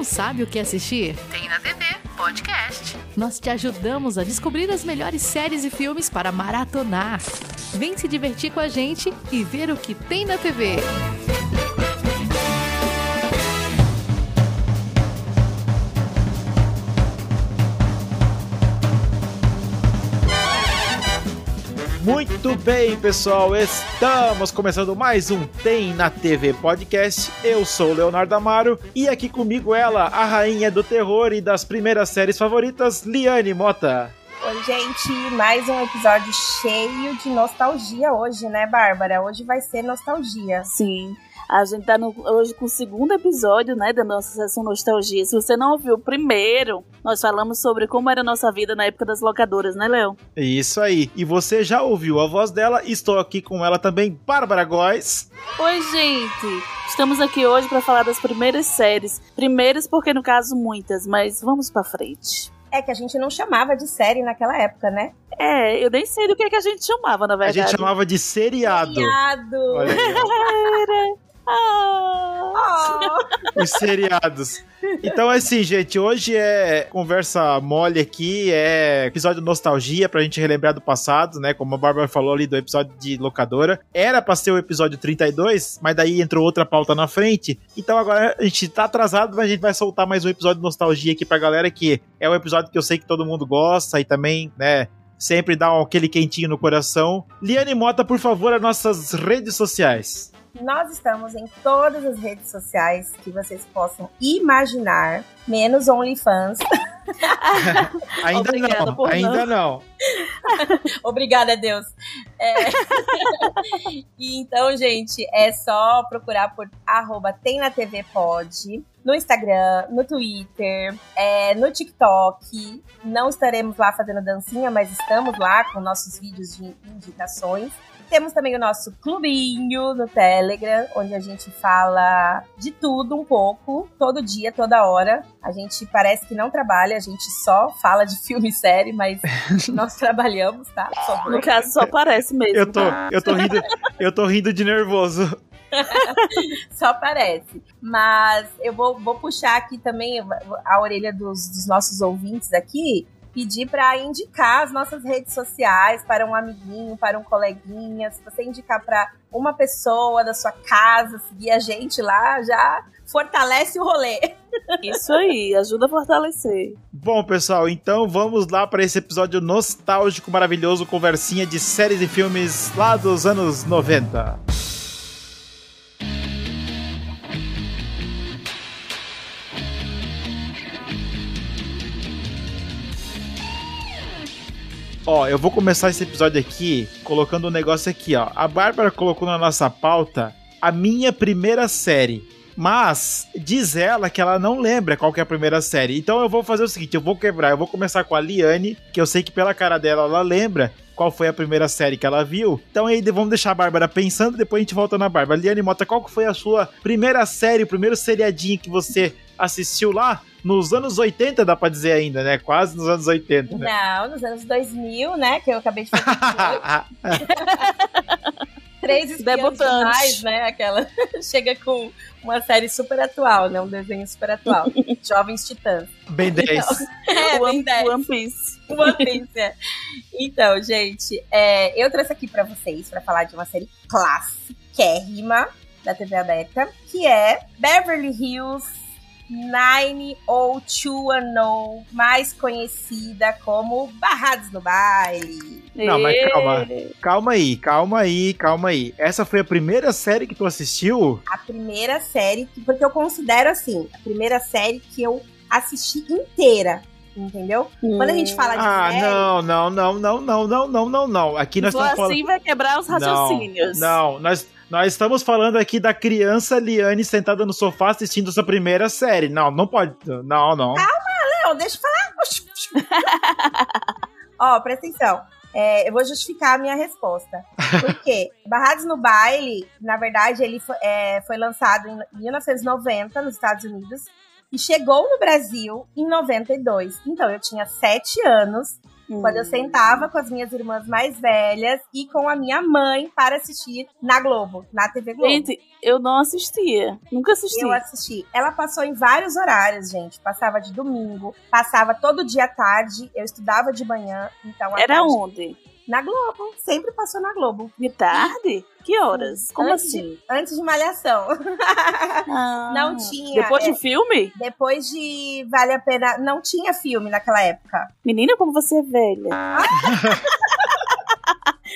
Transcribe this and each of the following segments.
Não sabe o que assistir? Tem na TV Podcast. Nós te ajudamos a descobrir as melhores séries e filmes para maratonar. Vem se divertir com a gente e ver o que tem na TV. Muito bem, pessoal, estamos começando mais um Tem na TV Podcast. Eu sou o Leonardo Amaro e aqui comigo ela, a rainha do terror e das primeiras séries favoritas, Liane Mota. Oi, gente, mais um episódio cheio de nostalgia hoje, né, Bárbara? Hoje vai ser nostalgia. Sim. A gente tá no, hoje com o segundo episódio, né, da nossa sessão Nostalgia. Se você não ouviu o primeiro, nós falamos sobre como era a nossa vida na época das locadoras, né, Léo? Isso aí. E você já ouviu a voz dela, estou aqui com ela também, Bárbara Góes. Oi, gente! Estamos aqui hoje para falar das primeiras séries. Primeiras porque, no caso, muitas, mas vamos para frente. É que a gente não chamava de série naquela época, né? É, eu nem sei do que, é que a gente chamava, na verdade. A gente chamava de seriado. Seriado! Olha aí. Oh. Os seriados. Então, assim, gente, hoje é conversa mole aqui, é episódio nostalgia pra gente relembrar do passado, né? Como a Bárbara falou ali do episódio de locadora. Era pra ser o episódio 32, mas daí entrou outra pauta na frente. Então agora a gente tá atrasado, mas a gente vai soltar mais um episódio de nostalgia aqui pra galera, que é um episódio que eu sei que todo mundo gosta e também, né? Sempre dá aquele quentinho no coração. Liane Mota, por favor, as nossas redes sociais. Nós estamos em todas as redes sociais que vocês possam imaginar, menos OnlyFans. Ainda Obrigada não, por ainda não. Obrigada, Deus. É. E então, gente, é só procurar por arroba tem na TV pode. No Instagram, no Twitter, é, no TikTok. Não estaremos lá fazendo dancinha, mas estamos lá com nossos vídeos de indicações. Temos também o nosso clubinho no Telegram, onde a gente fala de tudo um pouco, todo dia, toda hora. A gente parece que não trabalha, a gente só fala de filme e série, mas nós trabalhamos, tá? Favor. No caso, só parece mesmo. Eu tô, eu tô rindo, eu tô rindo de nervoso. Só parece. Mas eu vou, vou puxar aqui também a orelha dos, dos nossos ouvintes aqui. Pedir para indicar as nossas redes sociais para um amiguinho, para um coleguinha. Se você indicar para uma pessoa da sua casa, seguir a gente lá, já fortalece o rolê. Isso aí, ajuda a fortalecer. Bom, pessoal, então vamos lá para esse episódio nostálgico, maravilhoso, conversinha de séries e filmes lá dos anos 90. Ó, eu vou começar esse episódio aqui colocando um negócio aqui, ó. A Bárbara colocou na nossa pauta a minha primeira série. Mas diz ela que ela não lembra qual que é a primeira série. Então eu vou fazer o seguinte, eu vou quebrar, eu vou começar com a Liane, que eu sei que pela cara dela ela lembra qual foi a primeira série que ela viu. Então aí vamos deixar a Bárbara pensando, depois a gente volta na Bárbara. Liane Mota, qual que foi a sua primeira série, o primeiro seriadinho que você assistiu lá? Nos anos 80, dá pra dizer ainda, né? Quase nos anos 80, né? Não, nos anos 2000, né? Que eu acabei de falar. Três espiãs Debutante. demais, né? Aquela chega com uma série super atual, né? Um desenho super atual. Jovens Titãs. Bem 10. É, bem One, 10. One Piece. Piece, é. Então, gente, é, eu trouxe aqui pra vocês pra falar de uma série clássica da TV aberta, que é Beverly Hills 90210, mais conhecida como Barrados no Baile. Não, mas calma. Calma aí, calma aí, calma aí. Essa foi a primeira série que tu assistiu? A primeira série, que- porque eu considero assim, a primeira série que eu assisti inteira, entendeu? Quando a gente fala de Ah, série, não, não, não, não, não, não, não, não, não. Aqui nós estamos assim falando. vai quebrar os raciocínios. Não, nós, nós estamos falando aqui da criança Liane sentada no sofá assistindo sua primeira série. Não, não pode. Não, não. Não, deixa eu falar. Ó, presta atenção. É, eu vou justificar a minha resposta. Por quê? Barrados no Baile, na verdade, ele foi, é, foi lançado em 1990 nos Estados Unidos e chegou no Brasil em 92. Então, eu tinha sete anos Hum. Quando eu sentava com as minhas irmãs mais velhas e com a minha mãe para assistir na Globo, na TV Globo. Gente, eu não assistia. Nunca assisti. Eu assisti. Ela passou em vários horários, gente. Passava de domingo, passava todo dia à tarde. Eu estudava de manhã, então Era tarde- onde? Na Globo. Sempre passou na Globo. De tarde? Que horas? Como Antes assim? De, antes de Malhação. Ah, Não tinha, Depois é. de filme? Depois de Vale a Pena. Não tinha filme naquela época. Menina, como você é velha.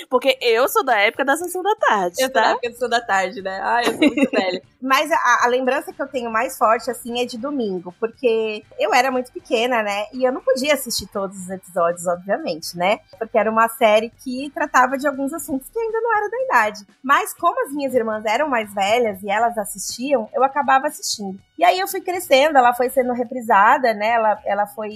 Porque eu sou da época da sessão da tarde, Eu sou da tá? época do Sul da Tarde, né? Ah, eu sou muito velha. Mas a, a lembrança que eu tenho mais forte, assim, é de domingo. Porque eu era muito pequena, né? E eu não podia assistir todos os episódios, obviamente, né? Porque era uma série que tratava de alguns assuntos que ainda não era da idade. Mas como as minhas irmãs eram mais velhas e elas assistiam, eu acabava assistindo. E aí eu fui crescendo, ela foi sendo reprisada, né? Ela, ela foi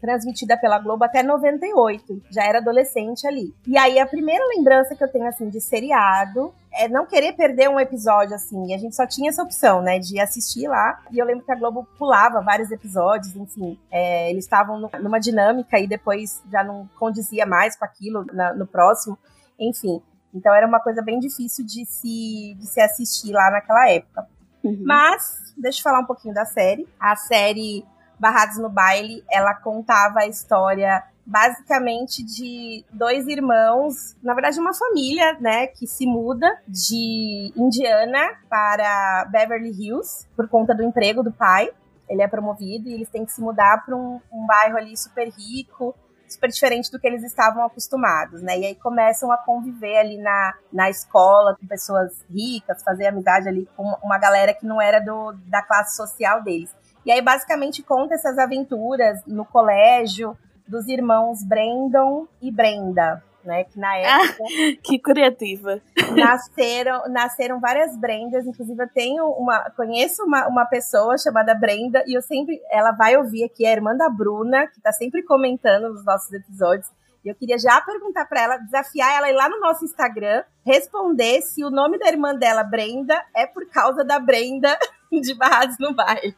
transmitida pela Globo até 98. Já era adolescente ali. E aí a primeira lembrança que eu tenho, assim, de seriado é não querer perder um episódio, assim. E a gente só tinha essa opção, né? De assistir lá. E eu lembro que a Globo pulava vários episódios, enfim. É, eles estavam nu- numa dinâmica e depois já não condizia mais com aquilo na- no próximo. Enfim. Então era uma coisa bem difícil de se, de se assistir lá naquela época. Uhum. Mas, deixa eu falar um pouquinho da série. A série Barrados no Baile, ela contava a história basicamente de dois irmãos, na verdade uma família, né, que se muda de Indiana para Beverly Hills por conta do emprego do pai. Ele é promovido e eles têm que se mudar para um, um bairro ali super rico, super diferente do que eles estavam acostumados, né? E aí começam a conviver ali na, na escola com pessoas ricas, fazer amizade ali com uma galera que não era do, da classe social deles. E aí basicamente conta essas aventuras no colégio dos irmãos Brandon e Brenda, né? Que na época Que criativa. nasceram, nasceram várias Brendas, inclusive eu tenho uma, conheço uma, uma pessoa chamada Brenda e eu sempre, ela vai ouvir aqui, a irmã da Bruna, que tá sempre comentando nos nossos episódios. E eu queria já perguntar para ela, desafiar ela a ir lá no nosso Instagram, responder se o nome da irmã dela, Brenda, é por causa da Brenda de Barrados no Baile.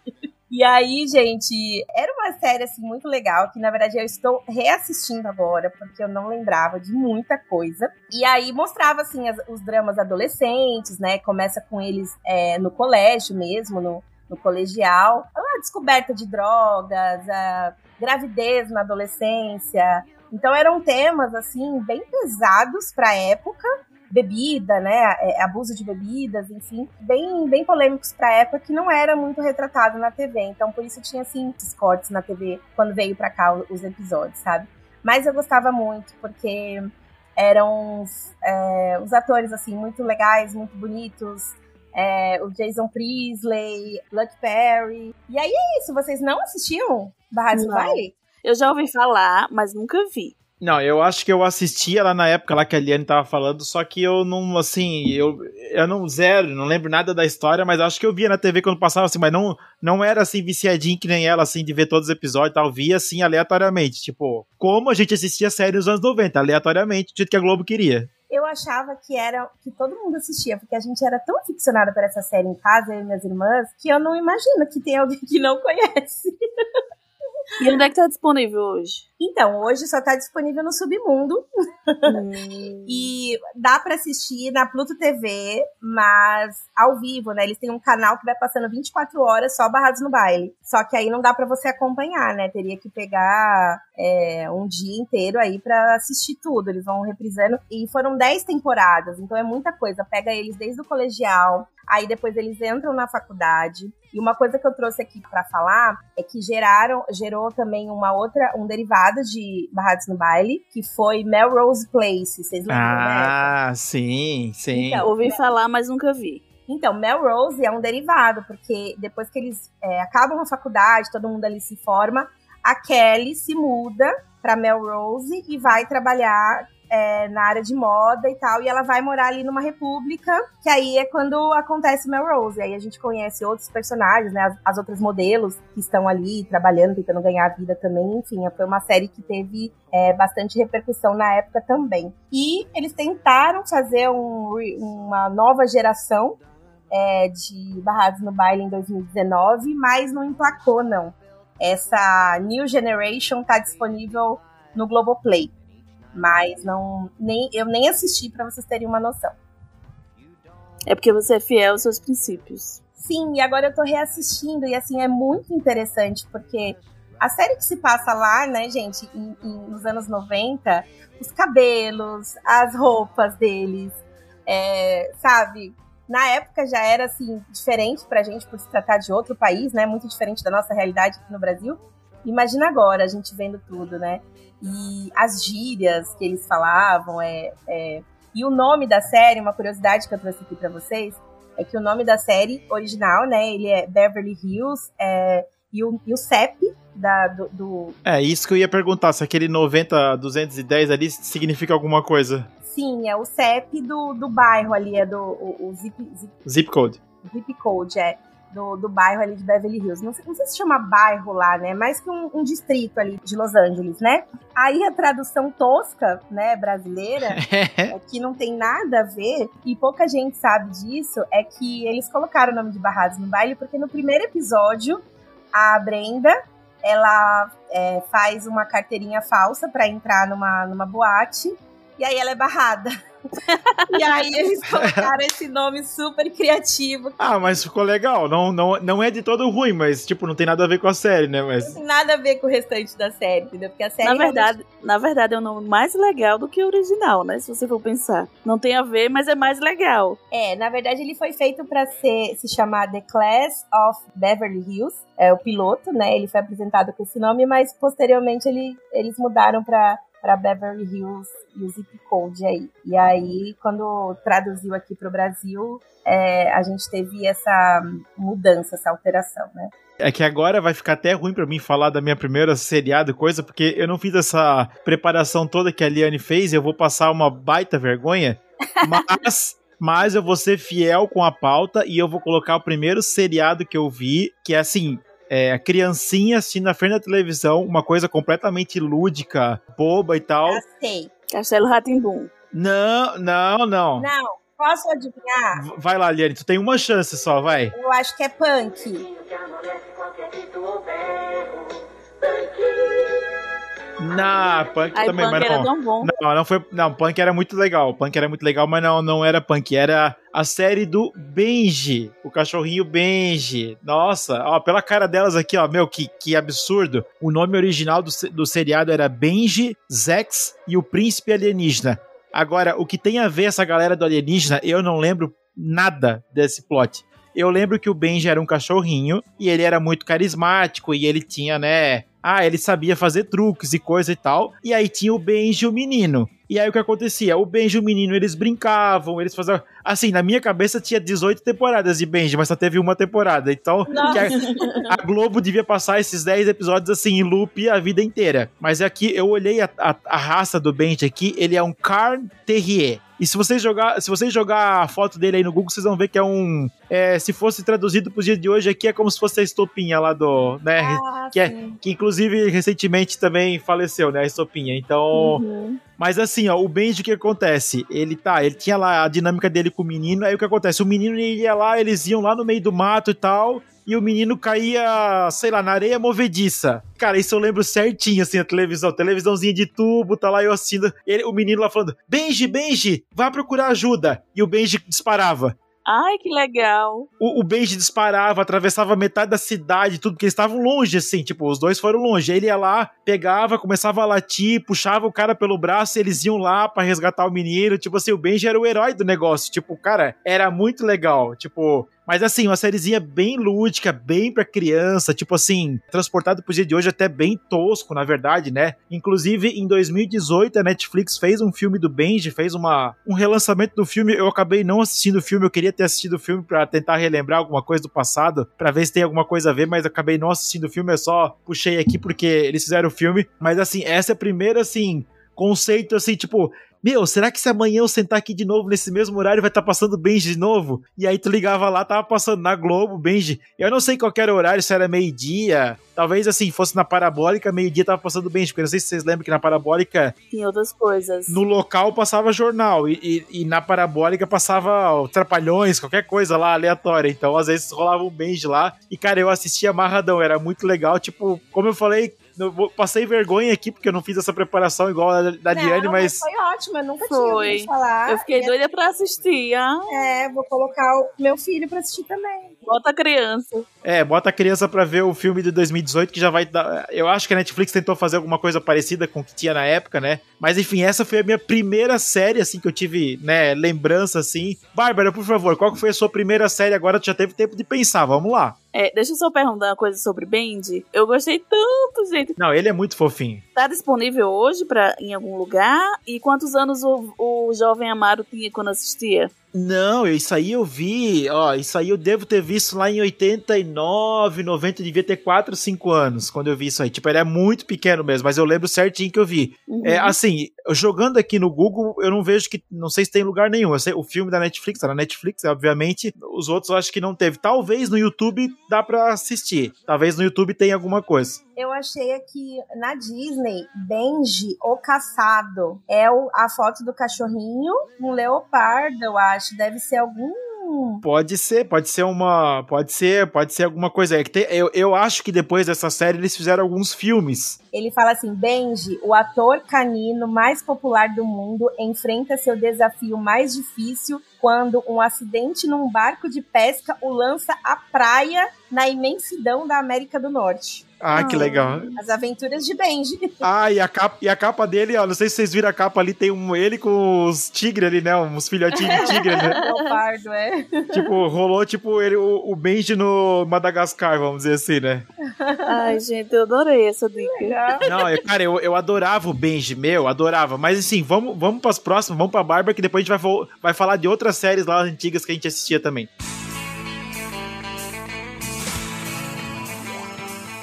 E aí, gente, era uma série assim muito legal que na verdade eu estou reassistindo agora porque eu não lembrava de muita coisa. E aí mostrava assim as- os dramas adolescentes, né? Começa com eles é, no colégio mesmo, no, no colegial, a descoberta de drogas, a gravidez na adolescência. Então eram temas assim bem pesados para a época bebida, né, é, abuso de bebidas, enfim, bem, bem polêmicos pra época que não era muito retratado na TV. Então, por isso tinha assim cortes na TV quando veio pra cá os episódios, sabe? Mas eu gostava muito porque eram os, é, os atores assim muito legais, muito bonitos. é, o Jason Priestley, Luke Perry. E aí é isso, vocês não assistiam Barrados do? Eu já ouvi falar, mas nunca vi. Não, eu acho que eu assistia lá na época lá que a Liane tava falando, só que eu não, assim, eu, eu não, zero, não lembro nada da história, mas acho que eu via na TV quando passava, assim, mas não, não era assim viciadinho que nem ela, assim, de ver todos os episódios e tal, via assim aleatoriamente, tipo, como a gente assistia série nos anos 90, aleatoriamente, do jeito que a Globo queria. eu achava que era que todo mundo assistia, porque a gente era tão aficionada por essa série em casa, eu e minhas irmãs, que eu não imagino que tem alguém que não conhece. E onde é que tá disponível hoje? Então, hoje só tá disponível no Submundo Hum, e dá pra assistir na Pluto TV, mas ao vivo, né? Eles têm um canal que vai passando 24 horas só barrados no baile. Só que aí não dá pra você acompanhar, né? Teria que pegar é, um dia inteiro aí pra assistir tudo. Eles vão reprisando. E foram 10 temporadas, então é muita coisa. Pega eles desde o colegial, aí depois eles entram na faculdade. E uma coisa que eu trouxe aqui pra falar é que geraram, gerou também uma outra, um derivado de Barrados no Baile, que foi Melrose Place. Vocês lembram, né? Ah, sim, sim. Então, ouvi falar, mas nunca vi. Então, Melrose é um derivado, porque depois que eles é, acabam a faculdade, todo mundo ali se forma, a Kelly se muda pra Melrose e vai trabalhar é, na área de moda e tal, e ela vai morar ali numa república, que aí é quando acontece Melrose. Aí a gente conhece outros personagens, né? As, as outras modelos que estão ali trabalhando, tentando ganhar a vida também. Enfim, foi uma série que teve é, bastante repercussão na época também. E eles tentaram fazer um uma nova geração é, de Barrados no Baile em 2019, mas não emplacou, não. Essa New Generation tá disponível no Globoplay. Mas não, nem, eu nem assisti para vocês terem uma noção. É porque você é fiel aos seus princípios. Sim, e agora eu tô reassistindo, e assim, é muito interessante, porque a série que se passa lá, né, gente, em, em, nos anos 90, os cabelos, as roupas deles, é, sabe? Na época já era, assim, diferente pra gente por se tratar de outro país, né? Muito diferente da nossa realidade aqui no Brasil. Imagina agora a gente vendo tudo, né? E as gírias que eles falavam, é, é... e o nome da série, uma curiosidade que eu trouxe aqui para vocês, é que o nome da série original, né, ele é Beverly Hills, é, e, o, e o CEP da, do, do, É, isso que eu ia perguntar, se aquele 90, 210 ali significa alguma coisa. Sim, é o CEP do, do bairro ali, é do o, o zip, zip, zip Code. Zip Code, é do, do bairro ali de Beverly Hills. Não sei, não sei se chama bairro lá, né? Mais que um, um, distrito ali de Los Angeles, né? Aí a tradução tosca, né, brasileira, é que não tem nada a ver, e pouca gente sabe disso, é que eles colocaram o nome de Barrados no baile, porque no primeiro episódio, a Brenda, ela é, faz uma carteirinha falsa para entrar numa, numa boate, e aí ela é barrada. e aí eles colocaram esse nome super criativo. Ah, mas ficou legal. Não, não, não é de todo ruim, mas, tipo, não tem nada a ver com a série, né? Mas... Não tem nada a ver com o restante da série, entendeu? Porque a série. Na verdade, realmente... na verdade, é um nome mais legal do que o original, né? Se você for pensar. Não tem a ver, mas é mais legal. É, na verdade, ele foi feito para ser se chamar The Class of Beverly Hills. É o piloto, né? Ele foi apresentado com esse nome, mas posteriormente ele, eles mudaram para para Beverly Hills e o zip code aí. E aí, quando traduziu aqui para o Brasil, é, a gente teve essa mudança, essa alteração, né? É que agora vai ficar até ruim para mim falar da minha primeira seriado coisa, porque eu não fiz essa preparação toda que a Liane fez, eu vou passar uma baita vergonha, mas mas eu vou ser fiel com a pauta e eu vou colocar o primeiro seriado que eu vi, que é assim, é, a criancinha assistindo na frente da televisão, uma coisa completamente lúdica, boba e tal. Já sei. Castelo Ratimbum. Não, não, não. Não, posso adivinhar? Vai lá, Liane, tu tem uma chance só, vai. Eu acho que é punk. Na Punk Aí, também, punk mas era não. tão bom. Não, não foi. Não, Punk era muito legal. Punk era muito legal, mas não, não era Punk. Era a série do Benji. O cachorrinho Benji. Nossa, ó, pela cara delas aqui, ó, meu, que, que absurdo. O nome original do, do seriado era Benji, Zex e o Príncipe Alienígena. Agora, o que tem a ver essa galera do alienígena, eu não lembro nada desse plot. Eu lembro que o Benji era um cachorrinho e ele era muito carismático e ele tinha, né, ah, ele sabia fazer truques e coisa e tal. E aí tinha o Benji o menino. E aí o que acontecia? O Benji e o menino, eles brincavam, eles faziam. Assim, na minha cabeça tinha 18 temporadas de Benji, mas só teve uma temporada. Então, a, a, Globo devia passar esses 10 episódios assim, em loop a vida inteira. Mas aqui, eu olhei a, a, a raça do Benji aqui, ele é um Carn Terrier. E se vocês jogar, se vocês jogar a foto dele aí no Google, vocês vão ver que é um. É, se fosse traduzido pro dia de hoje aqui, é como se fosse a estopinha lá do. Né? Ah, que, é, que inclusive recentemente também faleceu, né? A estopinha. Então. Uhum. Mas assim, ó, o Benji, o que acontece? Ele tá, ele tinha lá a dinâmica dele com o menino, aí o que acontece? O menino ia lá, eles iam lá no meio do mato e tal, e o menino caía, sei lá, na areia movediça. Cara, isso eu lembro certinho, assim, a televisão. Televisãozinha de tubo, tá lá eu assistindo. Ele, o menino lá falando: Benji, Benji, vá procurar ajuda. E o Benji disparava. Ai, que legal. O, o Benji disparava, atravessava metade da cidade, tudo, porque eles estavam longe, assim, tipo, os dois foram longe. Aí ele ia lá, pegava, começava a latir, puxava o cara pelo braço, e eles iam lá para resgatar o menino. Tipo assim, o Benji era o herói do negócio. Tipo, cara, era muito legal. Tipo, mas assim, uma sériezinha bem lúdica, bem pra criança, tipo assim, transportado pro dia de hoje até bem tosco, na verdade, né? Inclusive, em 2018, a Netflix fez um filme do Benji, fez uma, um relançamento do filme. Eu acabei não assistindo o filme, eu queria ter assistido o filme para tentar relembrar alguma coisa do passado, para ver se tem alguma coisa a ver, mas acabei não assistindo o filme, eu só puxei aqui porque eles fizeram o filme. Mas assim, essa é a primeira, assim, conceito assim, tipo, meu, será que se amanhã eu sentar aqui de novo nesse mesmo horário vai estar tá passando Benji de novo? E aí tu ligava lá, tava passando na Globo, Benji. Eu não sei qual era o horário, se era meio-dia. Talvez assim, fosse na Parabólica, meio-dia tava passando Benji. Porque não sei se vocês lembram que na Parabólica. Tem outras coisas. No local passava jornal. E, e, e na Parabólica passava ó, Trapalhões, qualquer coisa lá aleatória. Então às vezes rolava um Benji lá. E cara, eu assistia amarradão, era muito legal. Tipo, como eu falei, passei vergonha aqui porque eu não fiz essa preparação igual a da, da Não, Diane, mas. foi ótimo, eu nunca tinha Foi. ouvido falar. Eu fiquei E doida pra assistir. Ah, É, vou colocar o meu filho pra assistir também. bota a criança. É, bota a criança pra ver o filme de 2018 que já vai dar. Eu acho que a Netflix tentou fazer alguma coisa parecida com o que tinha na época, né? Mas enfim, essa foi a minha primeira série, assim, que eu tive, né, lembrança, assim. Bárbara, por favor, qual que foi a sua primeira série agora? Tu já teve tempo de pensar, vamos lá. É, deixa eu só perguntar uma coisa sobre Bendy. Eu gostei tanto, gente. Não, ele é muito fofinho. Tá disponível hoje pra, em algum lugar? E quantos anos o, o jovem Amaro tinha quando assistia? Não, isso aí eu vi, ó, isso aí eu devo ter visto lá em 89, 90, devia ter 4, 5 anos quando eu vi isso aí. Tipo, ele é muito pequeno mesmo, mas eu lembro certinho que eu vi. Uhum. É, assim, jogando aqui no Google, eu não vejo que, não sei se tem lugar nenhum. Eu sei, o filme da Netflix, tá na Netflix, obviamente. Os outros eu acho que não teve. Talvez no YouTube dá pra assistir. Talvez no YouTube tenha alguma coisa. Eu achei aqui na Disney, Benji, o caçado. É o, a foto do cachorrinho, um leopardo, eu acho. Deve ser algum. Pode ser, pode ser uma. Pode ser, pode ser alguma coisa. É eu, eu acho que depois dessa série eles fizeram alguns filmes. Ele fala assim: Benji, o ator canino mais popular do mundo, enfrenta seu desafio mais difícil quando um acidente num barco de pesca o lança à praia na imensidão da América do Norte. Ah, que legal. As aventuras de Benji. Ah, e a capa, e a capa dele, ó, não sei se vocês viram a capa ali, tem um ele com os tigres ali, né? Uns filhotinhos de tigre, né? Leopardo, é. tipo, rolou tipo ele, o, o Benji no Madagascar, vamos dizer assim, né? Ai, gente, eu adorei essa dica. Não, eu- cara, eu, eu adorava o Benji, meu, adorava. Mas assim, vamos, vamos pras próximas, vamos pra Bárbara, que depois a gente vai, vai falar de outras séries lá antigas que a gente assistia também.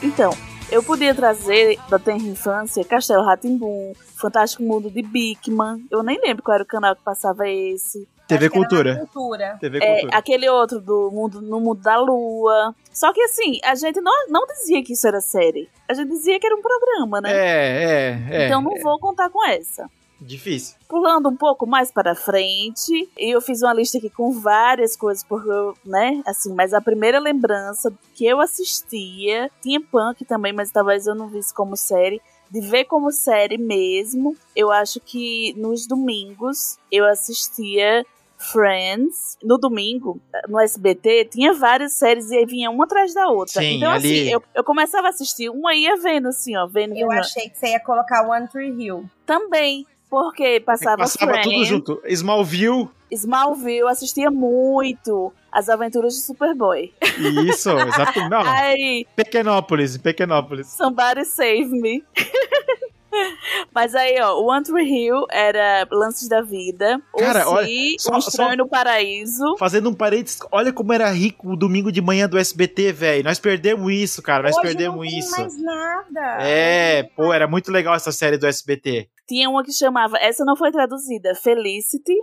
Então, eu podia trazer da tenra infância Castelo Ratimbum, Fantástico Mundo de Bigman. Eu nem lembro qual era o canal que passava esse. TV Cultura. Cultura. TV É, Cultura. aquele outro do mundo no mundo da lua. Só que assim, a gente não, não dizia que isso era série. A gente dizia que era um programa, né? É, é, é. então não vou contar com essa. Difícil. Pulando um pouco mais para frente, eu fiz uma lista aqui com várias coisas, porque eu, né, assim, mas a primeira lembrança que eu assistia, tinha punk também, mas talvez eu não visse como série, de ver como série mesmo, eu acho que nos domingos eu assistia Friends. No domingo, no SBT, tinha várias séries e aí vinha uma atrás da outra. Sim, então, ali- assim, eu, eu começava a assistir, uma ia vendo, assim, ó, vendo, Eu vendo. achei que você ia colocar One Tree Hill. Também, porque passava, Passava tudo Friends, junto. Smallville, Smallville, assistia muito As Aventuras de Superboy. isso, exato. Não, Aí, Pequenópolis, Pequenópolis. Somebody Save Me. Mas aí, ó, o One Tree Hill era Lances da Vida. Cara, o olha, só- Um Estranho só- no Paraíso. Fazendo um parênteses, olha como era rico o domingo de manhã do SBT, velho. Nós perdemos isso, cara. Nós Hoje perdemos não tem isso. mais nada. É, pô, era muito legal essa série do SBT. Tinha uma que chamava, essa não foi traduzida, Felicity.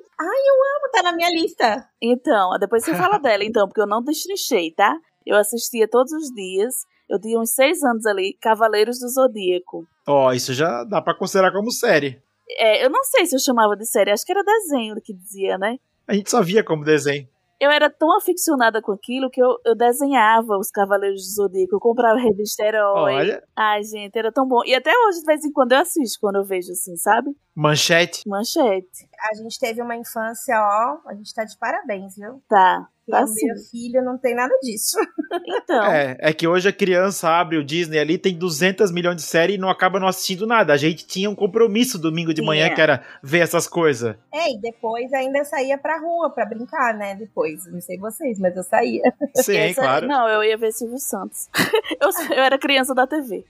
Tá na minha lista. Então, depois você fala dela, então, porque eu não destrinchei, tá? Eu assistia todos os dias. Eu tinha uns seis anos ali, Cavaleiros do Zodíaco. Ó, isso já dá pra considerar como série. É, eu não sei se eu chamava de série, acho que era desenho que dizia, né? A gente só via como desenho. Eu era tão aficionada com aquilo que eu, eu desenhava os Cavaleiros do Zodíaco, eu comprava a revista Herói. Olha, Ai, gente, era tão bom. E até hoje, de vez em quando, eu assisto, quando eu vejo assim, sabe? manchete. Manchete. A gente teve uma infância, ó. A gente tá de parabéns, viu? Tá, tá o sim. meu filho não tem nada disso. Então, É, é que hoje a criança abre o Disney ali, tem 200 milhões de séries e não acaba não assistindo nada. A gente tinha um compromisso domingo de Sim, manhã é. que era ver essas coisas. É, e depois ainda saía pra rua pra brincar, né? Depois. Não sei vocês, mas eu saía. Sim, essa- claro. Não, eu ia ver Silvio Santos. eu, eu era criança da TV.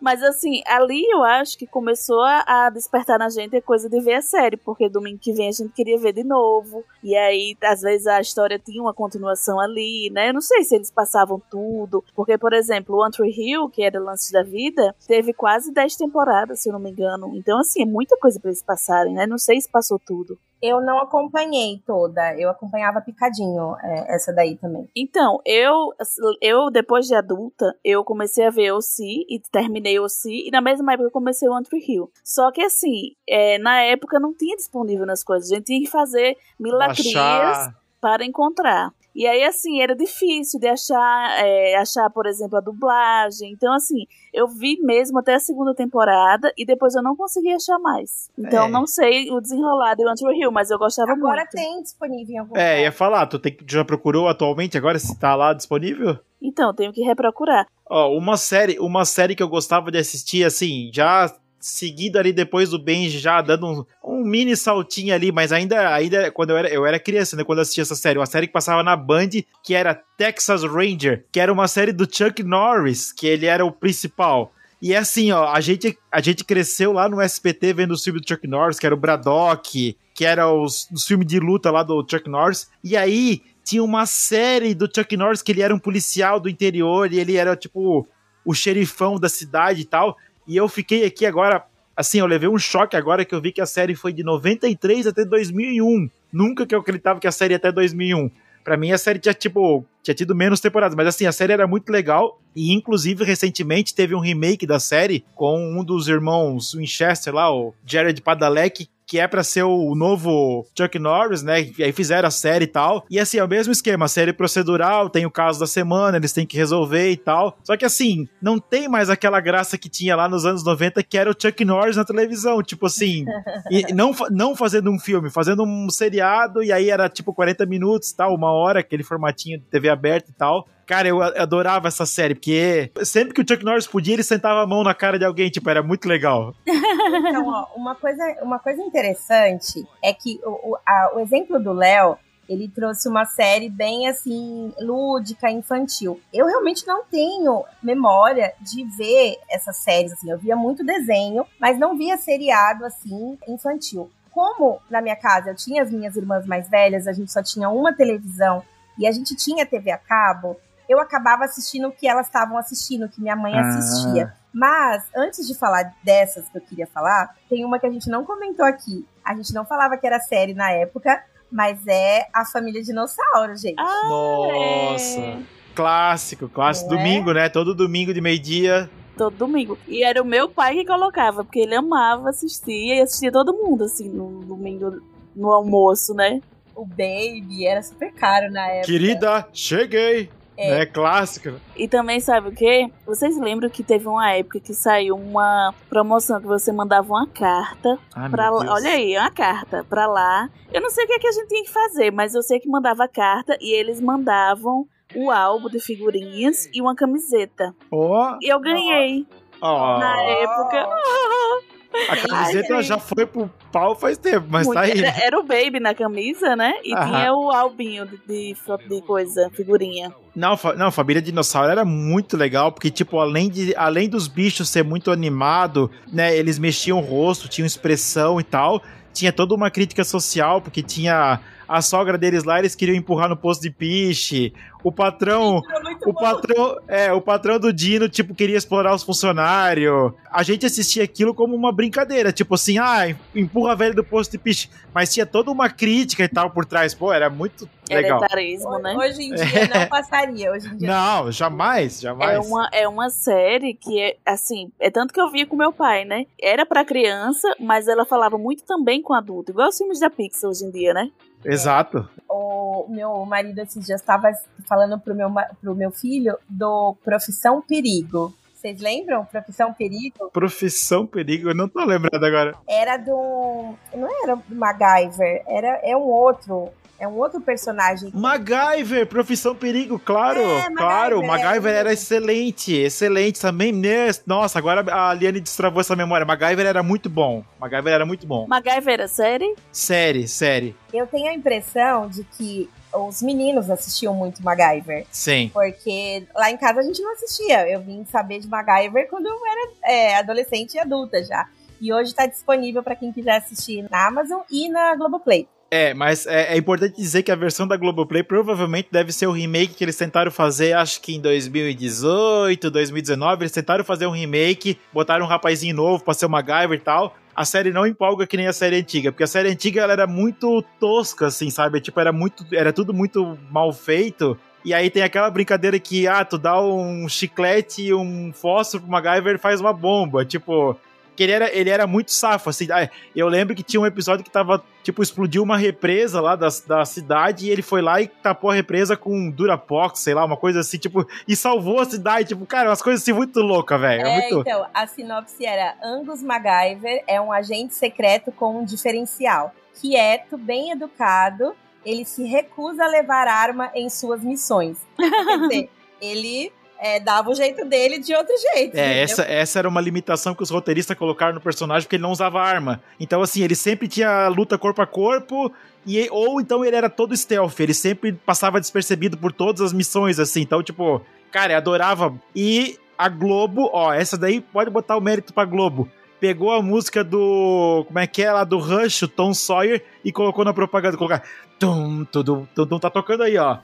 Mas assim, ali eu acho que começou a, a despertar na gente a coisa de ver a série, porque domingo que vem a gente queria ver de novo. E aí, às vezes, a história tinha uma continuação ali, né? Eu não sei se eles passavam tudo. Porque, por exemplo, o Tree Hill, que era Lance da Vida, teve quase 10 temporadas, se eu não me engano. Então, assim, é muita coisa pra eles passarem, né? Não sei se passou tudo. Eu não acompanhei toda. Eu acompanhava picadinho é, essa daí também. Então, eu, eu, depois de adulta, eu comecei a ver OC e terminei OC, e na mesma época eu comecei o Tree Hill. Só que assim, é, na época não tinha disponível nas coisas, a gente tinha que fazer milagrias Achar. para encontrar. E aí, assim, era difícil de achar, é, achar, por exemplo, a dublagem. Então, assim, eu vi mesmo até a segunda temporada e depois eu não consegui achar mais. Então, É. não sei o desenrolar de One Tree Hill, mas eu gostava Agora muito. tem disponível em algum É, lugar. ia falar, tu tem, já procurou atualmente agora se tá lá disponível? Então, tenho que reprocurar. Ó, uma série, uma série que eu gostava de assistir, assim, já seguido ali depois do Benji, já dando um, um mini saltinho ali, mas ainda, ainda quando eu era, eu era criança, né, quando eu assistia essa série, uma série que passava na Band, que era Texas Ranger, que era uma série do Chuck Norris, que ele era o principal. E é assim, ó, a gente, a gente cresceu lá no SPT vendo o filme do Chuck Norris, que era o Braddock, que era os, os filmes de luta lá do Chuck Norris. E aí tinha uma série do Chuck Norris que ele era um policial do interior e ele era tipo o xerifão da cidade e tal. E eu fiquei aqui agora, assim, eu levei um choque agora que eu vi que a série foi de 93 até 2001. Nunca que eu acreditava que a série ia até 2001. Pra mim, a série tinha, tipo, tinha tido menos temporadas, mas assim, a série era muito legal. E, inclusive, recentemente teve um remake da série com um dos irmãos Winchester lá, o Jared Padalecki, que é pra ser o novo Chuck Norris, né? E aí fizeram a série e tal. E assim, é o mesmo esquema, série procedural, tem o caso da semana, eles têm que resolver e tal. Só que assim, não tem mais aquela graça que tinha lá nos anos 90, que era o Chuck Norris na televisão. Tipo assim, e não, não fazendo um filme, fazendo um seriado, e aí era tipo 40 minutos, tal, uma hora, aquele formatinho de TV aberta e tal. Cara, eu adorava essa série, porque sempre que o Chuck Norris podia, ele sentava a mão na cara de alguém, tipo, era muito legal. Então, ó, uma coisa, uma coisa interessante é que o, o, a- o exemplo do Léo, ele trouxe uma série bem assim, lúdica, infantil. Eu realmente não tenho memória de ver essas séries, assim. Eu via muito desenho, mas não via seriado assim, infantil. Como na minha casa eu tinha as minhas irmãs mais velhas, a gente só tinha uma televisão e a gente tinha TV a cabo, eu acabava assistindo o que elas estavam assistindo, o que minha mãe Ah. assistia. Mas, antes de falar dessas que eu queria falar, tem uma que a gente não comentou aqui. A gente não falava que era série na época, mas é A Família Dinossauro, gente. Ah, Nossa. é. Clássico, clássico. Não é? Domingo, né? Todo domingo de meio-dia. Todo domingo. E era o meu pai que colocava, porque ele amava assistir e assistia todo mundo, assim, no domingo, no almoço, né? O Baby era super caro na época. Querida, cheguei! É. Clássico. E também, sabe o quê? Vocês lembram que teve uma época que saiu uma promoção que você mandava uma carta Ai, pra meu lá. Olha aí, uma carta pra lá. Eu não sei o que, é que a gente tinha que fazer, mas eu sei que mandava a carta e eles mandavam o álbum de figurinhas e uma camiseta. Ó, E eu ganhei ó. na época. A camiseta Ai, já foi pro pau faz tempo, mas Muito- tá aí. era, era o Baby na camisa, né? E Aham. tinha o albinho de, de, foto de coisa, figurinha. Não, fa- não, Família Dinossauro era muito legal, porque, tipo, além, de, além dos bichos ser muito animado, né, eles mexiam o rosto, tinham expressão e tal, tinha toda uma crítica social, porque tinha a sogra deles lá, eles queriam empurrar no posto de piche, o patrão... Era O bom. patrão, é, o patrão do Dino, tipo, queria explorar os funcionários. A gente assistia aquilo como uma brincadeira, tipo assim, ah, empurra a velha do posto de piche. Mas tinha toda uma crítica e tal por trás. Pô, era muito legal. Heretarismo, né? Hoje em dia não passaria. Hoje em dia Não, jamais, jamais. É uma, é uma série que é assim, é tanto que eu via com meu pai, né? Era pra criança, mas ela falava muito também com adulto, igual os filmes da Pixar hoje em dia, né? Exato. o meu marido esses dias estava falando pro meu, pro meu filho do Profissão Perigo. Vocês lembram? Profissão Perigo? Profissão Perigo, eu não tô lembrado agora. Era do. Não era do MacGyver, era, é um outro. É um outro personagem. MacGyver, Profissão Perigo, claro, É, claro. MacGyver, MacGyver é. era excelente, excelente também. né? Nossa, agora a Liane destravou essa memória. MacGyver era muito bom. MacGyver era muito bom. MacGyver era série? Série, série. Eu tenho a impressão de que os meninos assistiam muito MacGyver. Sim. Porque lá em casa a gente não assistia. Eu vim saber de MacGyver quando eu era é, adolescente e adulta já. E hoje tá disponível para quem quiser assistir na Amazon e na Globoplay. É, mas é, é importante dizer que a versão da Globoplay provavelmente deve ser o remake que eles tentaram fazer, acho que em 2018, 2019. Eles tentaram fazer um remake, botaram um rapazinho novo pra ser o MacGyver e tal. A série não empolga que nem a série antiga, porque a série antiga ela era muito tosca, assim, sabe? Tipo, era muito. Era tudo muito mal feito. E aí tem aquela brincadeira que, ah, tu dá um chiclete e um fósforo pro MacGyver e faz uma bomba. Tipo, Que ele era, ele era muito safo, assim. Ah, Eu lembro que tinha um episódio que tava, tipo, explodiu uma represa lá da, da cidade e ele foi lá e tapou a represa com Durapox, sei lá, uma coisa assim, tipo, e salvou a cidade. Tipo, cara, umas coisas assim muito loucas, velho. É, É, muito. então, a sinopse era Angus MacGyver é um agente secreto com um diferencial. Quieto, bem educado, ele se recusa a levar arma em suas missões. Quer dizer, ele é, dava o jeito dele de outro jeito. É, entendeu? essa, essa era uma limitação que os roteiristas colocaram no personagem, porque ele não usava arma. Então, assim, ele sempre tinha luta corpo a corpo, e, ou então ele era todo stealth, ele sempre passava despercebido por todas as missões, assim. Então, tipo, cara, eu adorava. E a Globo, ó, essa daí pode botar o mérito pra Globo. Pegou a música do. Como é que é lá? Do Rush, o Tom Sawyer, e colocou na propaganda. Colocar. Tum, tum, tum, tum, tá tocando aí, ó.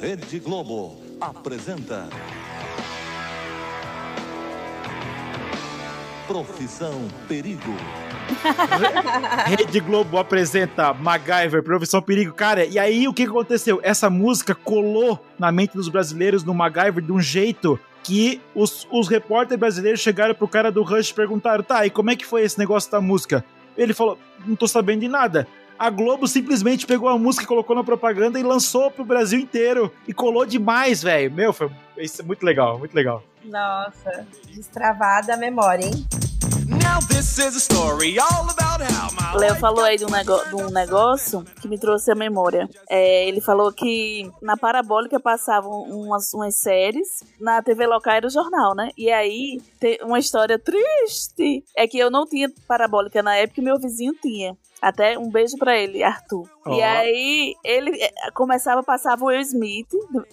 Rede Globo apresenta. Profissão Perigo. Rede Globo apresenta MacGyver, Profissão Perigo. Cara, e aí o que aconteceu? Essa música colou na mente dos brasileiros no MacGyver de um jeito que os, os repórteres brasileiros chegaram pro cara do Rush e perguntaram: tá, e como é que foi esse negócio da música? Ele falou: não tô sabendo de nada. A Globo simplesmente pegou a música, colocou na propaganda e lançou pro Brasil inteiro. E colou demais, velho. Meu, foi isso é muito legal, muito legal. Nossa, destravada a memória, hein? Now this is a story all about Léo falou aí de um, nego- de um negócio que me trouxe a memória. É, ele falou que na Parabólica passavam umas, umas séries, na TV local era o jornal, né? E aí, tem uma história triste é que eu não tinha Parabólica na época e meu vizinho tinha. Até um beijo pra ele, Arthur. E Ó. aí, ele eh, começava, passava o Will Smith,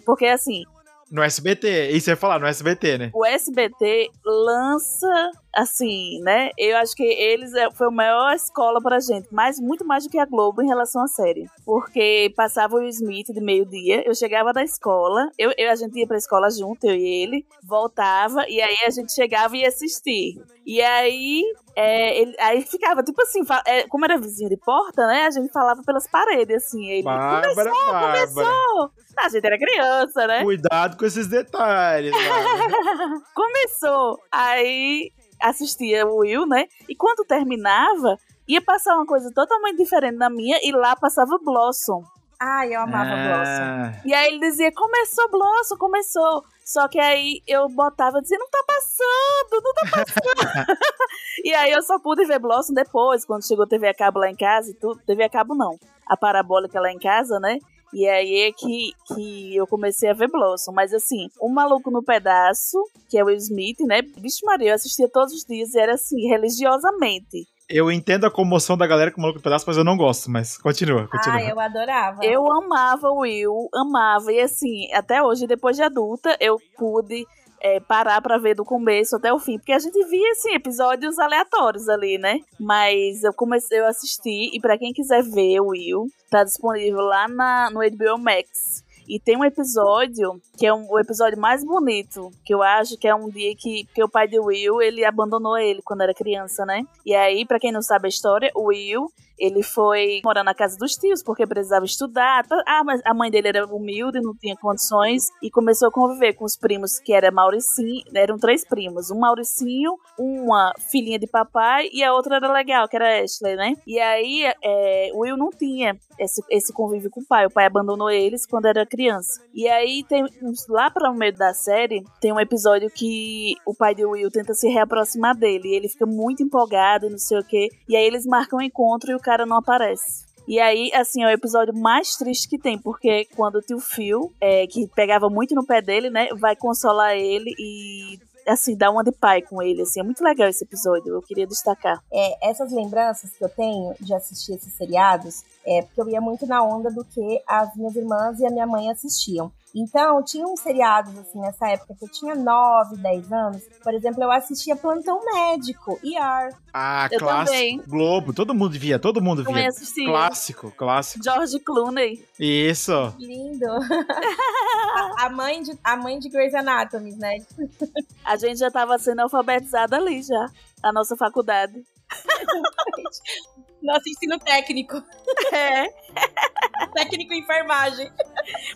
porque assim, No SBT, isso eu ia falar, no SBT, né? o SBT lança assim, né? Eu acho que eles é, foi a maior escola pra gente, mas muito mais do que a Globo em relação à série. Porque passava o Smith de meio-dia, eu chegava da escola, eu, eu- a gente ia pra escola junto, eu e ele, voltava, e aí a gente chegava e ia assistir. E aí, é, ele, aí ficava, tipo assim, é, como era vizinho de porta, né? A gente falava pelas paredes, assim. Ele Bárbara, Bárbara. começou! A gente era criança, né? Cuidado com esses detalhes. Começou. Aí assistia o Will, né? E quando terminava, ia passar uma coisa totalmente diferente da minha e lá passava Blossom. Ai, eu amava Blossom. Ah, E aí ele dizia, começou Blossom, começou. Só que aí eu botava e dizia, não tá passando, não tá passando. e aí eu só pude ver Blossom depois, quando chegou TV a cabo lá em casa e tudo. TV a cabo não, a parabólica lá em casa, né? E aí é que, que eu comecei a ver Blossom. Mas assim, O Maluco no Pedaço, que é o Will Smith, né? Vixe Maria, eu assistia todos os dias e era assim, religiosamente. Eu entendo a comoção da galera com o maluco no pedaço, mas eu não gosto. Mas continua, continua. Ai, eu adorava. Eu amava o Will, amava. E assim, até hoje, depois de adulta, eu pude é, parar pra ver do começo até o fim. Porque a gente via, assim, episódios aleatórios ali, né? Mas eu comecei, eu assisti. E pra quem quiser ver o Will, tá disponível lá na, no HBO Max. E tem um episódio que é um, o episódio mais bonito, que eu acho que é um dia que, que o pai de Will, ele abandonou ele quando era criança, né? E aí, pra quem não sabe a história, o Will, ele foi morar na casa dos tios porque precisava estudar. Ah, mas a mãe dele era humilde, não tinha condições e começou a conviver com os primos que era Mauricinho, eram três primos, um Mauricinho, uma filhinha de papai e a outra era legal, que era Ashley, né? E aí é, Will não tinha esse, esse convívio com o pai, o pai abandonou eles quando era criança. E aí tem lá para o meio da série tem um episódio que o pai de Will tenta se reaproximar dele e ele fica muito empolgado, e não sei o que. E aí eles marcam um encontro e o cara não aparece. E aí, assim, é o episódio mais triste que tem, porque quando o tio Phil, é, que pegava muito no pé dele, né, vai consolar ele e, assim, dar uma de pai com ele, assim. É muito legal esse episódio, eu queria destacar. É, essas lembranças que eu tenho de assistir esses seriados é porque eu ia muito na onda do que as minhas irmãs e a minha mãe assistiam. Então, tinha uns seriados, assim, nessa época que eu tinha 9, 10 anos. Por exemplo, eu assistia Plantão Médico, ER. Ah, Eu clássico. também. Globo, todo mundo via, todo mundo Também via. assisti. Clássico, clássico. George Clooney. Isso. Lindo. a, a mãe de, a mãe de Grey's Anatomy, né? A gente já tava sendo alfabetizada ali já, a nossa faculdade. Nosso ensino técnico. É. técnico em enfermagem.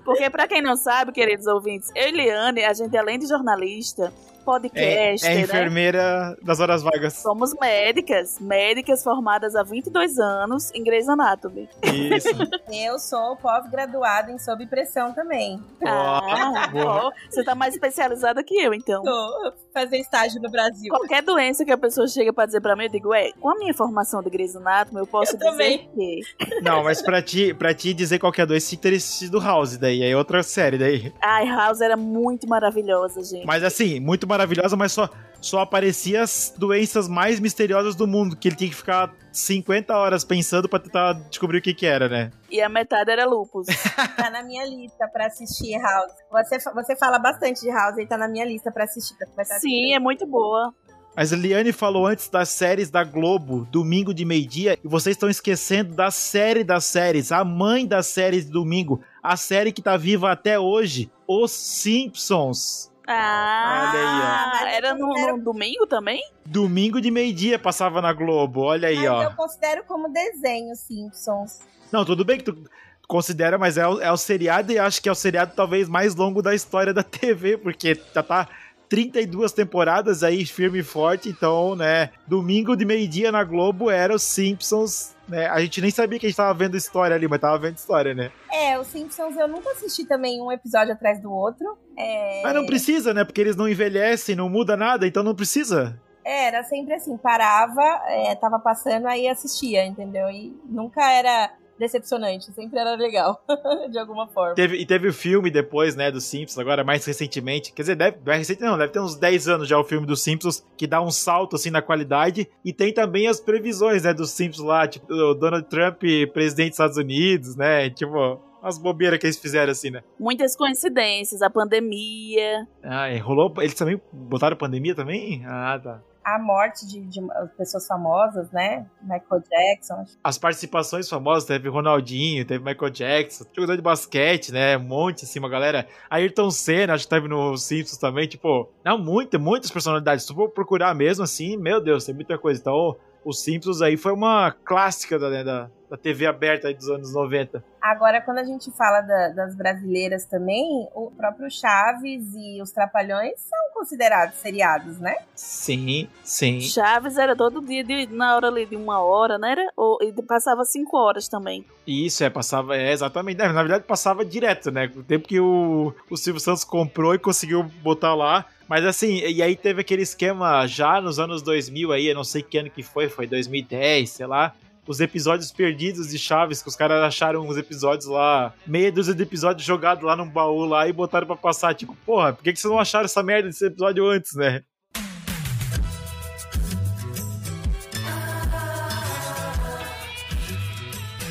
Porque, pra quem não sabe, queridos ouvintes, eu e Liane, a gente, além de jornalista, podcast, é né? enfermeira das horas vagas. Somos médicas, médicas formadas há 22 anos em Grey's Anatomy. Isso. Eu sou pós-graduada em sob pressão também. Ah, boa. você tá mais especializada que eu, então. Tô fazer estágio no Brasil. Qualquer doença que a pessoa chega pra dizer pra mim, eu digo, é, com a minha formação de Grey's Anatomy, eu posso Eu dizer também. que... Não, mas pra ti, pra ti dizer qualquer doença, você teria assistido House daí. É outra série daí. Ai, House era muito maravilhosa, gente. Mas assim, muito maravilhosa, mas só, só aparecia as doenças mais misteriosas do mundo, que ele tinha que ficar 50 horas pensando pra tentar descobrir o que que era, né? E a metade era lupus. Tá na minha lista pra assistir House. Você, você fala bastante de House e tá na minha lista pra assistir. Pra Sim, é muito boa. Mas a Liane falou antes das séries da Globo, domingo de meio-dia, e vocês estão esquecendo da série das séries, a mãe das séries de domingo, a série que tá viva até hoje, Os Simpsons. Ah, Olha aí, ó. era no, no domingo também? Domingo de meio-dia passava na Globo, olha aí, Mas ó. eu considero como desenho Simpsons. Não, tudo bem que tu considera, mas é o, é o seriado e acho que é o seriado talvez mais longo da história da TV, porque já tá 32 temporadas aí firme e forte, então, né, domingo de meio-dia na Globo era os Simpsons, né? A gente nem sabia que a gente tava vendo história ali, mas tava vendo história, né? É, os Simpsons eu nunca assisti também um episódio atrás do outro. É, Mas não precisa, né? Porque eles não envelhecem, não muda nada, então não precisa. Era sempre assim, parava, é, tava passando, aí assistia, entendeu? E nunca era decepcionante, sempre era legal, de alguma forma. Teve, e teve o filme depois, né, dos Simpsons, agora mais recentemente. Quer dizer, deve, não é recente, não, deve ter uns 10 anos já o filme dos Simpsons, que dá um salto, assim, na qualidade. E tem também as previsões, né, dos Simpsons lá, tipo, o Donald Trump, presidente dos Estados Unidos, né, tipo... As bobeiras que eles fizeram assim, né? Muitas coincidências, a pandemia. Ah, e rolou. Eles também botaram pandemia também? Ah, tá. A morte de, de pessoas famosas, né? Michael Jackson. As participações famosas, teve Ronaldinho, teve Michael Jackson, jogador de basquete, né? Um monte, assim, uma galera. Ayrton Senna, acho que teve no Simpsons também, tipo. Não, muita, muitas personalidades. Se for procurar mesmo, assim, meu Deus, tem muita coisa. Então, os Simpsons aí foi uma clássica da, né, da, da TV aberta aí dos anos 90. Agora, quando a gente fala da- das brasileiras também, o próprio Chaves e os Trapalhões são considerados seriados, né? Sim, sim. Chaves era todo dia, de, na hora ali de uma hora, né? Era, ou, e passava cinco horas também. Isso, é, passava, é, exatamente. Na verdade, passava direto, né? O tempo que o, o Silvio Santos comprou e conseguiu botar lá. Mas assim, e aí teve aquele esquema já nos anos 2000 aí, eu não sei que ano que foi, foi 2010, sei lá. Os episódios perdidos de Chaves, que os caras acharam uns episódios lá, meia dúzia de episódios jogados lá num baú lá e botaram pra passar. Tipo, porra, por que, que vocês não acharam essa merda desse episódio antes, né?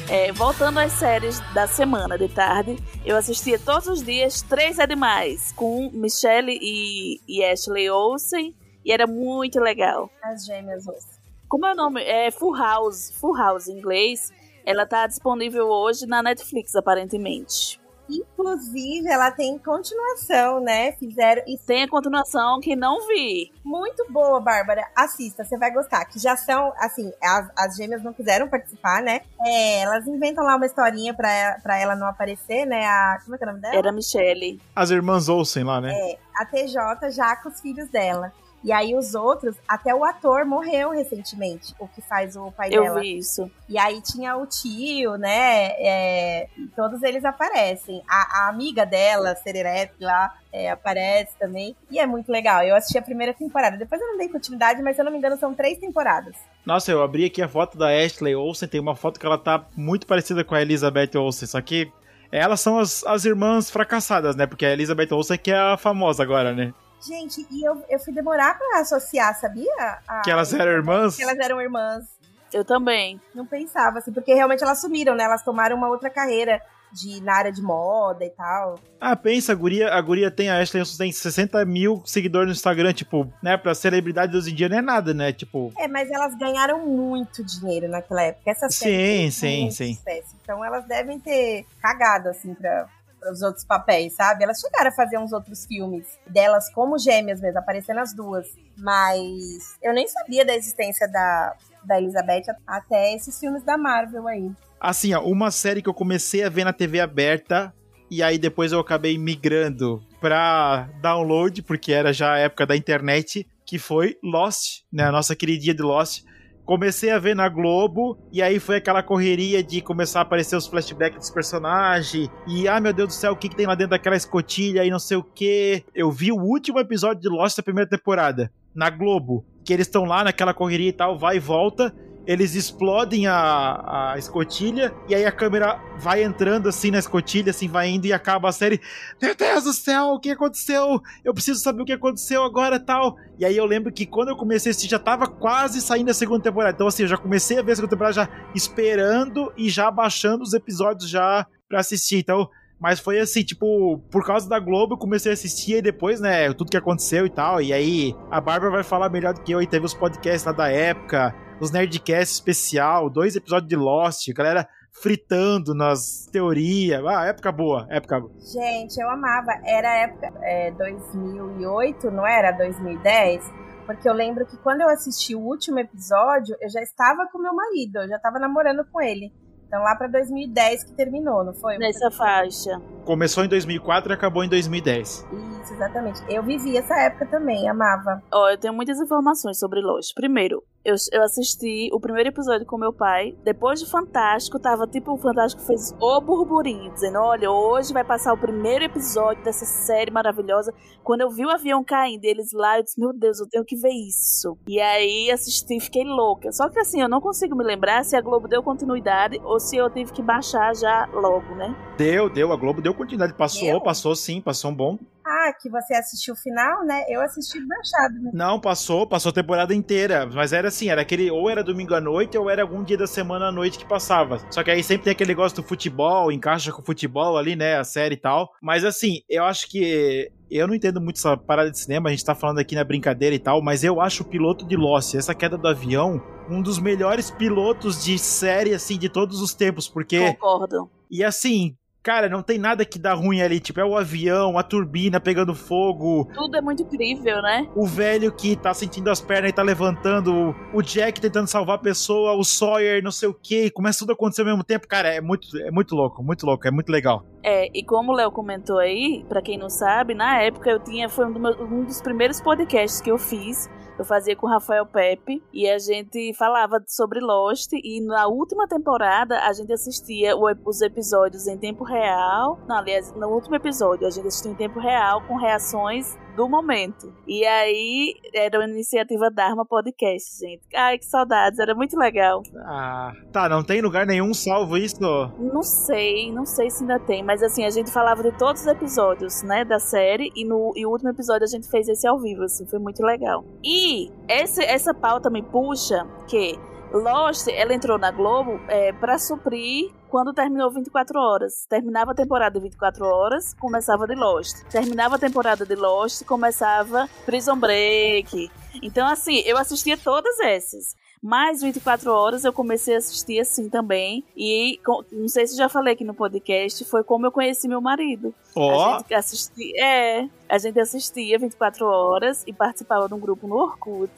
É, voltando às séries da semana de tarde, eu assistia todos os dias Três é Demais, com Michelle e, e Ashley Olsen, e era muito legal. As gêmeas Olsen. Como é o nome? É Full House, Full House em inglês. Ela tá disponível hoje na Netflix, aparentemente. Inclusive, ela tem continuação, né? Fizeram. E Tem a continuação que não vi. muito boa, Bárbara. Assista, você vai gostar. Que já são, assim, as, as gêmeas não quiseram participar, né? É, elas inventam lá uma historinha pra, pra ela não aparecer, né? A, como é que é o nome dela? Era Michelle. As irmãs Olsen lá, né? É, a TJ já com os filhos dela. E aí os outros, até o ator morreu recentemente, o que faz o pai Eu dela. vi isso. E aí tinha o tio, né? é, e todos eles aparecem. A, a amiga dela, Sererete lá, é, aparece também. E é muito legal. Eu assisti a primeira temporada. Depois eu não dei continuidade, mas se eu não me engano, são três temporadas. Nossa, eu abri aqui a foto da Ashley Olsen, tem uma foto que ela tá muito parecida com a Elizabeth Olsen, só que elas são as, as irmãs fracassadas, né? Porque a Elizabeth Olsen que é a famosa agora, né? Gente, e eu, eu fui demorar pra associar, sabia? A- Que elas eram irmãs. Que elas eram irmãs. Eu também. Não pensava, assim, porque realmente elas sumiram, né? Elas tomaram uma outra carreira de, na área de moda e tal. Ah, pensa, a guria, a guria tem, a Ashley tem 60 mil seguidores no Instagram, tipo, né? Pra celebridade hoje em dia não é nada, né? Tipo, É, mas elas ganharam muito dinheiro naquela época. Essas Sim, sim, sim. sucesso. Então elas devem ter cagado, assim, pra, os outros papéis, sabe? Elas chegaram a fazer uns outros filmes delas como gêmeas mesmo, aparecendo as duas. Mas eu nem sabia da existência da, da Elizabeth até esses filmes da Marvel aí. assim, ó, uma série que eu comecei a ver na TV aberta e aí depois eu acabei migrando pra download, porque era já a época da internet, que foi Lost, né? A nossa queridinha de Lost. Comecei a ver na Globo, e aí foi aquela correria de começar a aparecer os flashbacks dos personagens, e ah, meu Deus do céu, o que, que tem lá dentro daquela escotilha e não sei o que. Eu vi o último episódio de Lost da primeira temporada, na Globo, que eles estão lá naquela correria e tal, vai e volta, eles explodem a, a escotilha e aí a câmera vai entrando assim na escotilha, assim, vai indo e acaba a série. Meu Deus do céu, o que aconteceu? Eu preciso saber o que aconteceu agora tal. E aí eu lembro que quando eu comecei a assistir, já tava quase saindo a segunda temporada. Então, assim, eu já comecei a ver a segunda temporada já esperando e já baixando os episódios já pra assistir. Então, mas foi assim, tipo, por causa da Globo eu comecei a assistir e depois, né, tudo que aconteceu e tal. E aí a Bárbara vai falar melhor do que eu. E teve os podcasts lá da época, os Nerdcast especial, dois episódios de Lost, a galera fritando nas teorias. Ah, época boa, época boa. Gente, eu amava. Era época é, 2008, não era? 2010? Porque eu lembro que quando eu assisti o último episódio, eu já estava com meu marido, eu já estava namorando com ele. Então lá pra 2010 que terminou, não foi? Nessa faixa. Começou em 2004 e acabou em 2010. Isso, exatamente. Eu vivi essa época também, amava. Ó, eu tenho muitas informações sobre Lost. Primeiro, eu, eu assisti o primeiro episódio com meu pai. Depois de Fantástico, tava tipo, o Fantástico fez o burburinho, dizendo: Olha, hoje vai passar o primeiro episódio dessa série maravilhosa. Quando eu vi o avião caindo, eles lá, eu disse: Meu Deus, eu tenho que ver isso. E aí assisti e fiquei louca. Só que assim, eu não consigo me lembrar se a Globo deu continuidade ou se eu tive que baixar já logo, né? Deu, deu, a Globo deu continuidade. Passou, Deu? passou sim, passou um bom. Ah, que você assistiu o final, né? Eu assisti baixado, né? Não, passou, passou a temporada inteira. Mas era assim, era aquele, ou era domingo à noite, ou era algum dia da semana à noite que passava. Só que aí sempre tem aquele negócio do futebol, encaixa com o futebol ali, né? A série e tal. Mas assim, eu acho que. Eu não entendo muito essa parada de cinema, a gente tá falando aqui na brincadeira e tal, mas eu acho o piloto de Lost, essa queda do avião, um dos melhores pilotos de série, assim, de todos os tempos, porque. Concordo. E assim, cara, não tem nada que dá ruim ali. Tipo, é o avião, a turbina pegando fogo, Tudo é muito incrível, né? o velho que tá sentindo as pernas e tá levantando, o Jack tentando salvar a pessoa, o Sawyer, não sei o que, começa tudo a acontecer ao mesmo tempo. Cara, é muito, é muito louco, muito louco, é muito legal. É, e como o Léo comentou aí, pra quem não sabe, na época eu tinha, foi um, do meu- um dos primeiros podcasts que eu fiz. Eu fazia com o Rafael Pepe e a gente falava sobre Lost. E na última temporada a gente assistia os episódios em tempo real. Não, aliás, no último episódio a gente assistia em tempo real com reações do momento. E aí era uma iniciativa Dharma Podcast, gente. Ai, que saudades, era muito legal. Ah, tá, não tem lugar nenhum salvo isso? Não sei, não sei se ainda tem, mas assim, a gente falava de todos os episódios, né, da série, e no e o último episódio a gente fez esse ao vivo, assim, foi muito legal. E esse, essa pauta me puxa que Lost, ela entrou na Globo é, para suprir quando terminou 24 horas. Terminava a temporada de 24 horas, começava de Lost. Terminava a temporada de Lost, começava Prison Break. Então, assim, eu assistia todas essas. Mais 24 horas eu comecei a assistir assim também. E não sei se já falei aqui no podcast, foi como eu conheci meu marido. Ó, A gente assistia, é, a gente assistia 24 horas e participava de um grupo no Orkut,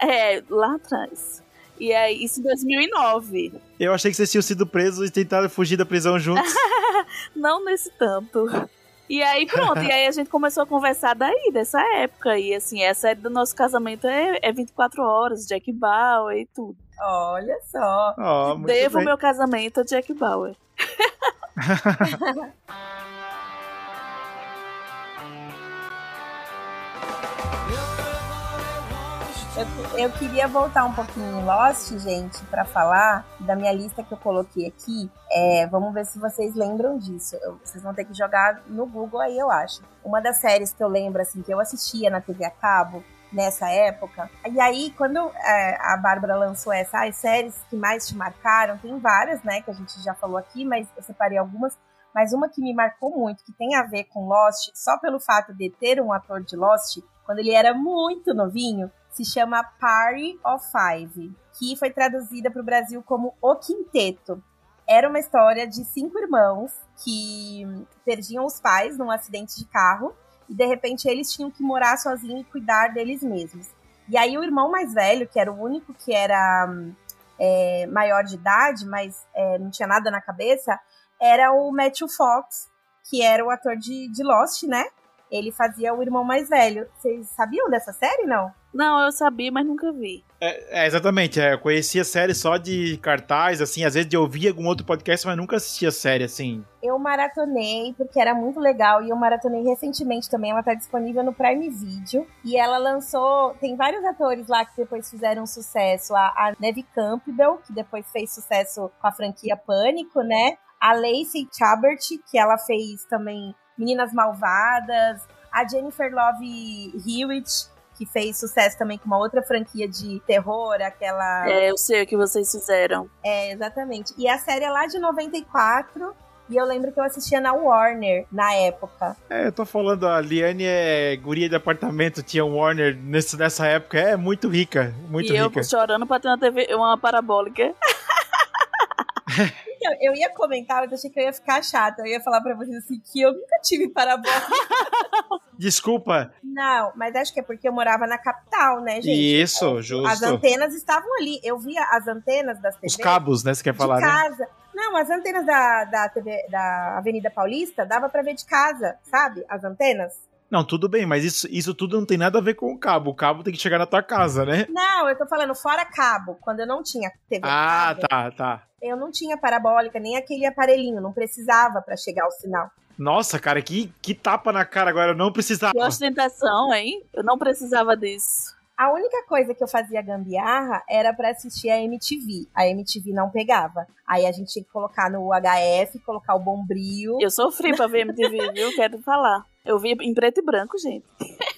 é, lá atrás. E aí, isso em 2009. eu achei que vocês tinham sido presos e tentaram fugir da prisão juntos. Não nesse tanto. E aí, pronto. e aí a gente começou a conversar daí, dessa época. E assim, a série do nosso casamento é, é 24 horas, Jack Bauer e tudo. Olha só. Muito Devo bem. meu casamento a Jack Bauer. Eu, eu queria voltar um pouquinho em Lost, gente, pra falar da minha lista que eu coloquei aqui. É, vamos ver se vocês lembram disso. Eu- vocês vão ter que jogar no Google aí, eu acho. Uma das séries que eu lembro, assim, que eu assistia na TV a cabo nessa época. E aí, quando é, a Bárbara lançou essa, as séries que mais te marcaram, tem várias, né, que a gente já falou aqui, mas eu separei algumas. Mas uma que me marcou muito, que tem a ver com Lost, só pelo fato de ter um ator de Lost, quando ele era muito novinho, se chama Party of Five, que foi traduzida para o Brasil como O Quinteto. Era uma história de cinco irmãos que perdiam os pais num acidente de carro e de repente eles tinham que morar sozinhos e cuidar deles mesmos. E aí o irmão mais velho, que era o único que era é, maior de idade, mas é, não tinha nada na cabeça, era o Matthew Fox, que era o ator de, de Lost, né? Ele fazia o irmão mais velho. Vocês sabiam dessa série, não? Não, eu sabia, mas nunca vi. É, é, exatamente. É, eu conhecia a série só de cartaz, assim, às vezes de ouvir algum outro podcast, mas nunca assistia a série, assim. Eu maratonei, porque era muito legal, e eu maratonei recentemente também. Ela tá disponível no Prime Video. E ela lançou. Tem vários atores lá que depois fizeram sucesso. A, a Neve Campbell, que depois fez sucesso com a franquia Pânico, né? A Lacey Chabert, que ela fez também Meninas Malvadas. A Jennifer Love Hewitt, que fez sucesso também com uma outra franquia de terror, aquela. É, eu sei o que vocês fizeram. É, exatamente. E a série é lá de 94. E eu lembro que eu assistia na Warner na época. É, eu tô falando, a Liane é guria de apartamento, tinha um Warner nesse, nessa época, é muito rica, muito e rica. eu chorando pra ter uma TV, uma parabólica. Então, eu ia comentar, mas achei que eu ia ficar chata. Eu ia falar pra vocês assim que eu nunca tive parabólica. Desculpa. Não, mas acho que é porque eu morava na capital, né, gente? Isso, justo. As antenas estavam ali. Eu via as antenas das TVs Os cabos, né, você quer de falar, né? casa. Não, as antenas da, da, TV, da Avenida Paulista dava pra ver de casa, sabe? As antenas. Não, tudo bem, mas isso, isso tudo não tem nada a ver com o cabo. O cabo tem que chegar na tua casa, né? Não, eu tô falando fora cabo. Quando eu não tinha TV Ah, cabo, tá, tá. eu não tinha parabólica, nem aquele aparelhinho. Não precisava pra chegar o sinal. Nossa, cara, que, que tapa na cara agora, eu não precisava. Que ostentação, hein? Eu não precisava disso. A única coisa que eu fazia gambiarra era pra assistir a MTV. A MTV não pegava. Aí a gente tinha que colocar no HF, colocar o bombril. Eu sofri pra ver MTV, viu? Quero falar. Eu vi em preto e branco, gente.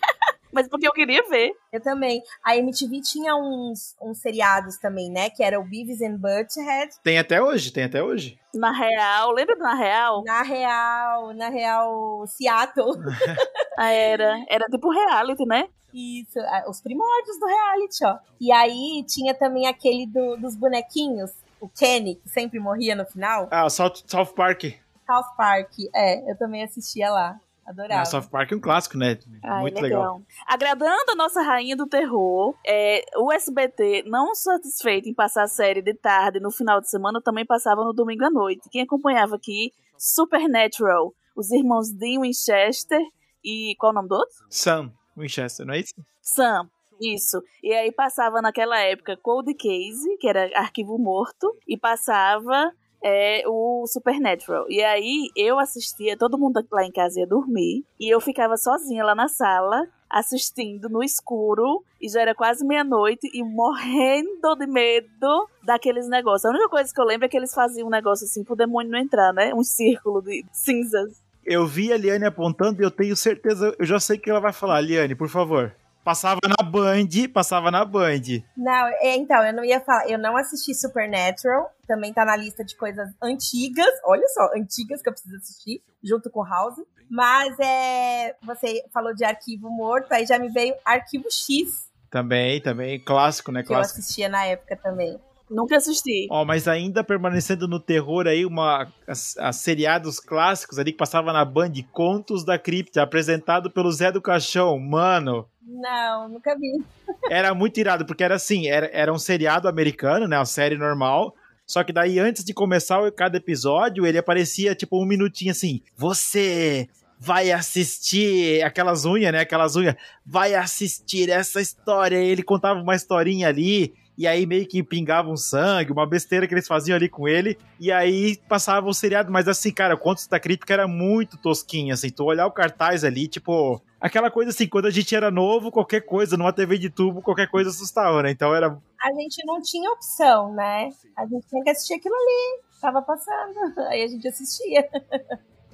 Mas porque eu queria ver. Eu também. A MTV tinha uns, uns seriados também, né? Que era o Beavis and Butthead. Tem até hoje, tem até hoje. Na real, lembra do Na Real? Na Real, na Real Seattle. Ah, era. Era tipo reality, né? Isso, ah, os primórdios do reality, ó. E aí tinha também aquele do- dos bonequinhos, o Kenny, que sempre morria no final. Ah, South, South Park. South Park, é, eu também assistia lá. Adorava. Ah, South Park é um clássico, né? Ai, Muito legal. Agradando a nossa rainha do terror, é, o SBT, não satisfeito em passar a série de tarde no final de semana, também passava no domingo à noite. Quem acompanhava aqui, Supernatural, os irmãos Dean Winchester e qual o nome do outro? Sam Winchester, não é isso? Sam. Isso. E aí passava naquela época Cold Case, que era arquivo morto, e passava é, o Supernatural. E aí eu assistia, todo mundo lá em casa ia dormir, e eu ficava sozinha lá na sala, assistindo no escuro, e já era quase meia-noite, e morrendo de medo daqueles negócios. A única coisa que eu lembro é que eles faziam um negócio assim pro demônio não entrar, né? Um círculo de cinzas. Eu vi a Liane apontando e eu tenho certeza, eu já sei que ela vai falar. Liane, por favor. Passava na Band, passava na Band. Não, é, então, eu não ia falar, eu não assisti Supernatural, também tá na lista de coisas antigas, olha só, antigas que eu preciso assistir, junto com House. Mas é. Você falou de arquivo morto, aí já me veio Arquivo X, Também, também, clássico, né? que eu Clássico. assistia na época também. Nunca assisti. Ó, mas ainda permanecendo no terror aí, uma as, as seriados clássicos ali que passava na Band, Contos da Cripta, apresentado pelo Zé do Caixão. Mano, Não, nunca vi. era muito irado, porque era assim, era, era um seriado americano, né? Uma série normal. Só que daí, antes de começar cada episódio, ele aparecia, tipo, um minutinho assim. Você vai assistir aquelas unhas, né? Aquelas unhas. Vai assistir essa história. E ele contava uma historinha ali. E aí meio que pingava um sangue, uma besteira que eles faziam ali com ele. E aí passava o seriado. Mas assim, cara, o Contos da Crítica era muito tosquinho, assim. Tu olhar o cartaz ali, tipo... Aquela coisa assim, quando a gente era novo, qualquer coisa, numa TV de tubo, qualquer coisa assustava, né? Então era A gente não tinha opção, né? A gente tinha que assistir aquilo ali. Tava passando. Aí a gente assistia.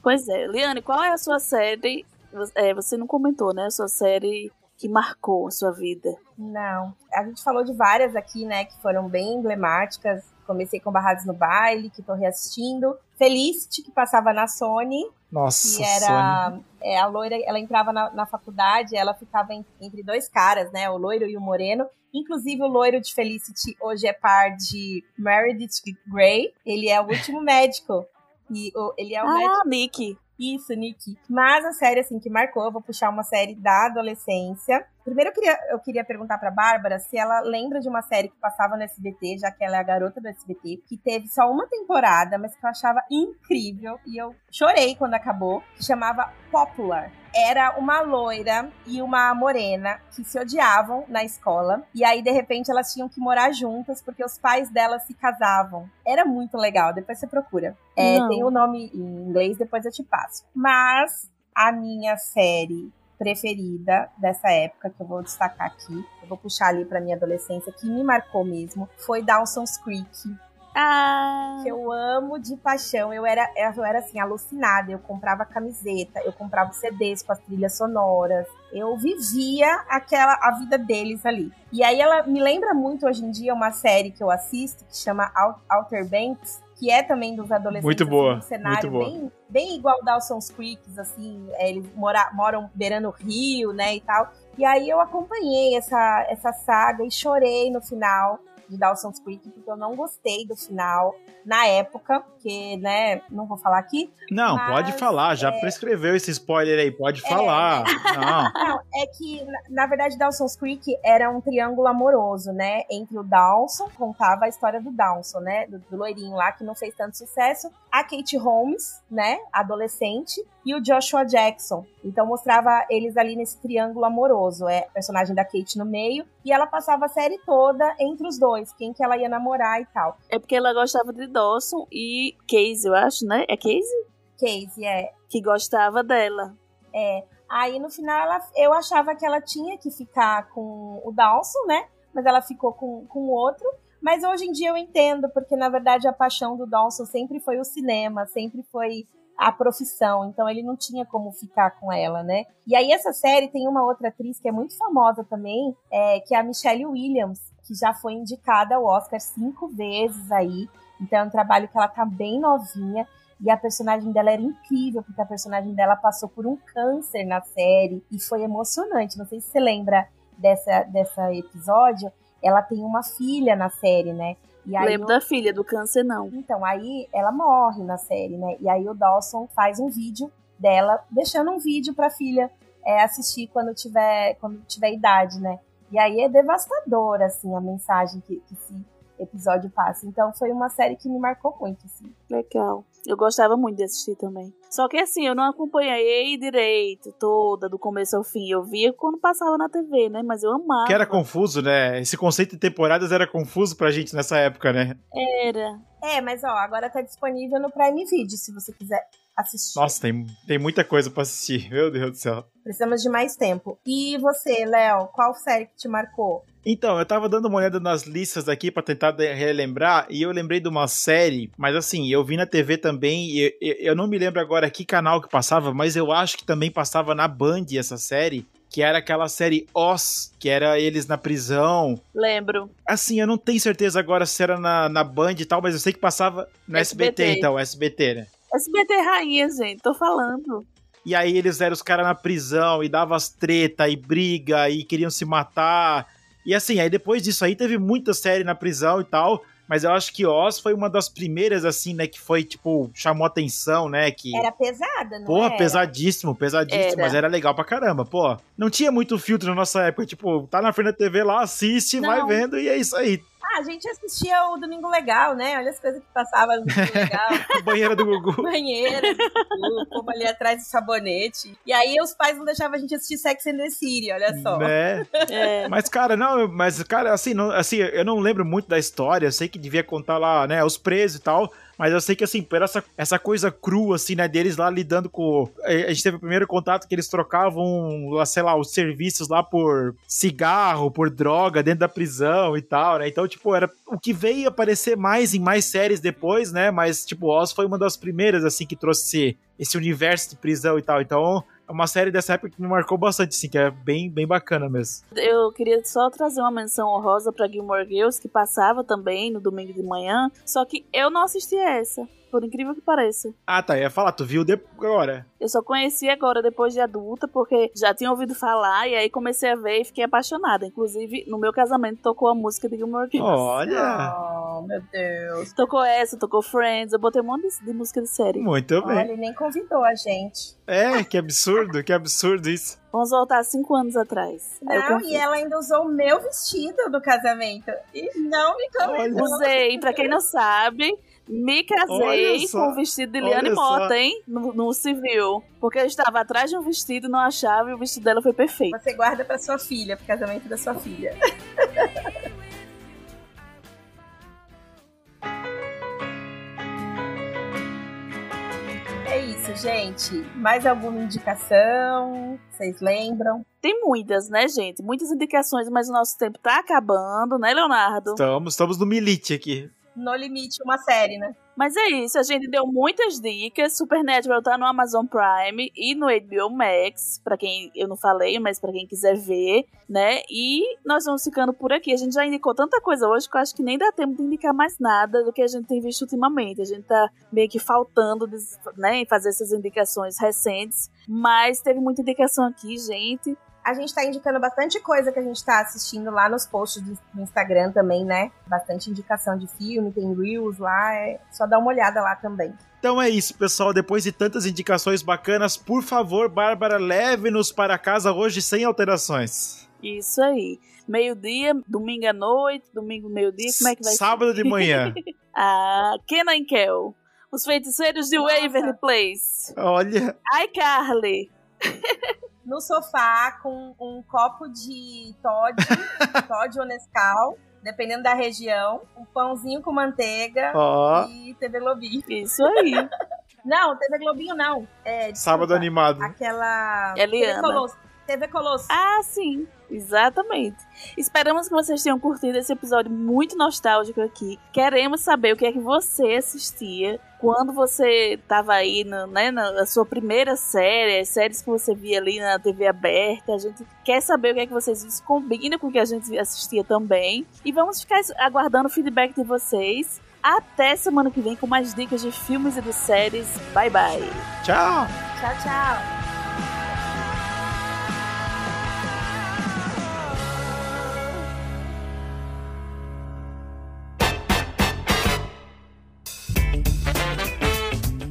Pois é. Liane, qual é a sua série? é, você não comentou, né? A sua série que marcou a sua vida. Não. A gente falou de várias aqui, né, que foram bem emblemáticas. Comecei com Barrados no Baile, que tô reassistindo. Felicity, que passava na Sony, Nossa, que Sony. era é, a loira, ela entrava na, na faculdade, ela ficava en- entre dois caras, né, o loiro e o moreno. Inclusive o loiro de Felicity hoje é par de Meredith Grey. Ele é o último médico. E o- ele é o médico Ah, Nick. Isso, Nick. Mas a série, assim, que marcou, eu vou puxar uma série da adolescência. Primeiro eu queria, eu queria perguntar pra Bárbara se ela lembra de uma série que passava no SBT, já que ela é a garota do SBT, que teve só uma temporada, mas que eu achava incrível. E eu chorei quando acabou, que chamava Popular era uma loira e uma morena que se odiavam na escola. E aí, de repente, elas tinham que morar juntas porque os pais delas se casavam. Era muito legal, depois você procura. É, tem o nome em inglês, depois eu te passo. Mas a minha série preferida dessa época, que eu vou destacar aqui, eu vou puxar ali pra minha adolescência, que me marcou mesmo, foi Dawson's Creek Ah, que eu amo de paixão. Eu era, eu era assim, alucinada. Eu comprava camiseta, eu comprava CDs com as trilhas sonoras. Eu vivia aquela a vida deles ali. E aí ela me lembra muito hoje em dia uma série que eu assisto que chama Out- Outer Banks, que é também dos adolescentes. Muito boa, assim, um cenário muito boa. bem, bem igual Dawson's Creek, assim, é, eles mora, moram beirando o rio, né, e tal. E aí eu acompanhei essa, essa saga e chorei no final de Dawson's Creek, porque eu não gostei do final na época, porque, né, não vou falar aqui. Não, Mas, pode falar, já prescreveu esse spoiler aí, pode É. falar. Não. Não, é que, na, verdade, Dawson's Creek era um triângulo amoroso, né, entre o Dawson, contava a história do Dawson, né, do, do loirinho lá, que não fez tanto sucesso, a Kate Holmes, né, adolescente, e o Joshua Jackson. Então mostrava eles ali nesse triângulo amoroso, é personagem da Kate no meio, e ela passava a série toda entre os dois, quem que ela ia namorar e tal. é porque ela gostava de Dawson e Casey, eu acho, né? É Casey? Casey, é, Que gostava dela. Aí no final ela, eu achava que ela tinha que ficar com o Dawson, né? Mas ela ficou com, com o outro. Mas hoje em dia eu entendo, porque na verdade a paixão do Dawson sempre foi o cinema, sempre foi a profissão. Então ele não tinha como ficar com ela, né? E aí essa série tem uma outra atriz que é muito famosa também, é, que é a Michelle Williams, que já foi indicada ao Oscar cinco vezes aí. Então é um trabalho que ela tá bem novinha. E a personagem dela era incrível, porque a personagem dela passou por um câncer na série e foi emocionante. Não sei se você lembra dessa, dessa episódio. Ela tem uma filha na série, né? E aí Lembro o- da filha, do câncer não. Então, aí ela morre na série, né? E aí o Dawson faz um vídeo dela, deixando um vídeo pra filha é, assistir quando tiver, quando tiver idade, né? E aí é devastador, assim, a mensagem que, que esse episódio passa. Então foi uma série que me marcou muito, assim. Legal. Eu gostava muito de assistir também. Só que assim, eu não acompanhei direito, toda, do começo ao fim. Eu via quando passava na TV, né? Mas eu amava. Que era confuso, né? Esse conceito de temporadas era confuso pra gente nessa época, né? Era. É, mas ó, agora tá disponível no Prime Video, se você quiser assistir. Nossa, tem, tem muita coisa pra assistir. Meu Deus do céu. Precisamos de mais tempo. E você, Léo, qual série que te marcou? Então, eu tava dando uma olhada nas listas aqui pra tentar relembrar e eu lembrei de uma série, mas assim, eu vi na TV também e eu, eu não me lembro agora que canal que passava, mas eu acho que também passava na Band essa série, que era aquela série Oz, que era eles na prisão. Lembro. Assim, eu não tenho certeza agora se era na, na Band e tal, mas eu sei que passava no SBT, SBT. então, SBT, né? SBT Rainha, gente, tô falando. E aí eles eram os caras na prisão e davam as treta e briga e queriam se matar. E assim, aí depois disso aí teve muita série na prisão e tal. Mas eu acho que Oz foi uma das primeiras, assim, né? Que foi, tipo, chamou atenção, né? Que. Era pesada, não Porra, era? pesadíssimo, pesadíssimo, Era. mas era legal pra caramba, pô. Não tinha muito filtro na nossa época, tipo, tá na frente da TV lá, assiste, vai Não. vendo e é isso aí. Ah, a gente assistia o Domingo Legal, né? Olha as coisas que passavam no Domingo Legal. Banheira do Gugu. banheira, o povo ali atrás do sabonete. E aí os pais não deixavam a gente assistir Sex and the City, olha só. Né? É. Mas, cara, não, mas, cara, assim, não, assim, eu não lembro muito da história, eu sei que devia contar lá, né, os presos e tal, mas eu sei que, assim, por essa, essa coisa crua, assim, né, deles lá lidando com... A gente teve o primeiro contato que eles trocavam, lá, sei lá, os serviços lá por cigarro, por droga dentro da prisão e tal, né, então, tipo, era o que veio aparecer mais em mais séries depois, né, mas, tipo, Oz foi uma das primeiras, assim, que trouxe esse universo de prisão e tal, então... É uma série dessa época que me marcou bastante, assim, que é bem, bem bacana mesmo. Eu queria só trazer uma menção honrosa pra Gilmore Girls, que passava também no domingo de manhã. Só que eu não assisti essa. Por incrível que pareça. Ah, tá. Eu ia falar, tu viu depois agora. Eu só conheci agora depois de adulta, porque já tinha ouvido falar e aí comecei a ver e fiquei apaixonada. Inclusive, no meu casamento tocou a música de Gilmore Girls. Olha. Oh, meu Deus. Tocou essa, tocou Friends, eu botei um monte de, de música de série. Muito bem. Olha, ele nem convidou a gente. É, que absurdo, que absurdo isso. Vamos voltar cinco anos atrás. Não, e ela ainda usou o meu vestido do casamento. E não me convidou. Usei, pra quem não sabe, me casei só, com o vestido de Liane só. Mota, hein? No, no civil. Porque eu estava atrás de um vestido, não achava, e o vestido dela foi perfeito. Você guarda pra sua filha, pro casamento da sua filha. É isso, gente. Mais alguma indicação? Vocês lembram? Tem muitas, né, gente? Muitas indicações, mas o nosso tempo tá acabando, né, Leonardo? Estamos, estamos no Milite aqui. No Limite, uma série, né? Mas é isso, a gente deu muitas dicas. Supernatural tá no Amazon Prime e no HBO Max, pra quem eu não falei, mas pra quem quiser ver, né? E nós vamos ficando por aqui. A gente já indicou tanta coisa hoje que eu acho que nem dá tempo de indicar mais nada do que a gente tem visto ultimamente. A gente tá meio que faltando, né, em fazer essas indicações recentes, mas teve muita indicação aqui, gente. A gente tá indicando bastante coisa que a gente tá assistindo lá nos posts do Instagram também, né? Bastante indicação de filme, tem Reels lá, é só dar uma olhada lá também. Então é isso, pessoal. Depois de tantas indicações bacanas, por favor, Bárbara, leve-nos para casa hoje sem alterações. Isso aí. Meio-dia, domingo à noite, domingo meio-dia, como é que vai ser? Sábado de manhã. Ah, Kenan e Kel. Os feiticeiros de Nossa. Waverly Place. Olha, iCarly. No sofá, com um copo de Todd, Todd ou Nescau, dependendo da região, um pãozinho com manteiga ó, e TV Globinho. Isso aí. Não, TV Globinho não. É, desculpa, sábado animado. Aquela. Eliana. Colosso. TV Colosso. Ah, sim. Exatamente. Esperamos que vocês tenham curtido esse episódio muito nostálgico aqui. Queremos saber o que é que você assistia quando você estava aí no, né, na sua primeira série, as séries que você via ali na TV aberta. A gente quer saber o que é que vocês viram, se combina com o que a gente assistia também. E vamos ficar aguardando o feedback de vocês. Até semana que vem com mais dicas de filmes e de séries. Bye bye. Tchau. Tchau, tchau.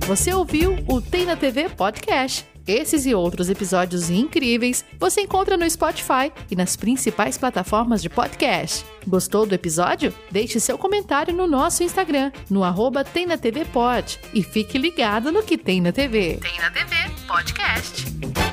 Você ouviu o Tem na TV Podcast. Esses e outros episódios incríveis você encontra no Spotify e nas principais plataformas de podcast. Gostou do episódio? Deixe seu comentário no nosso Instagram, no arroba Tem na TV Pod. E fique ligado no que tem na TV. Tem na TV Podcast.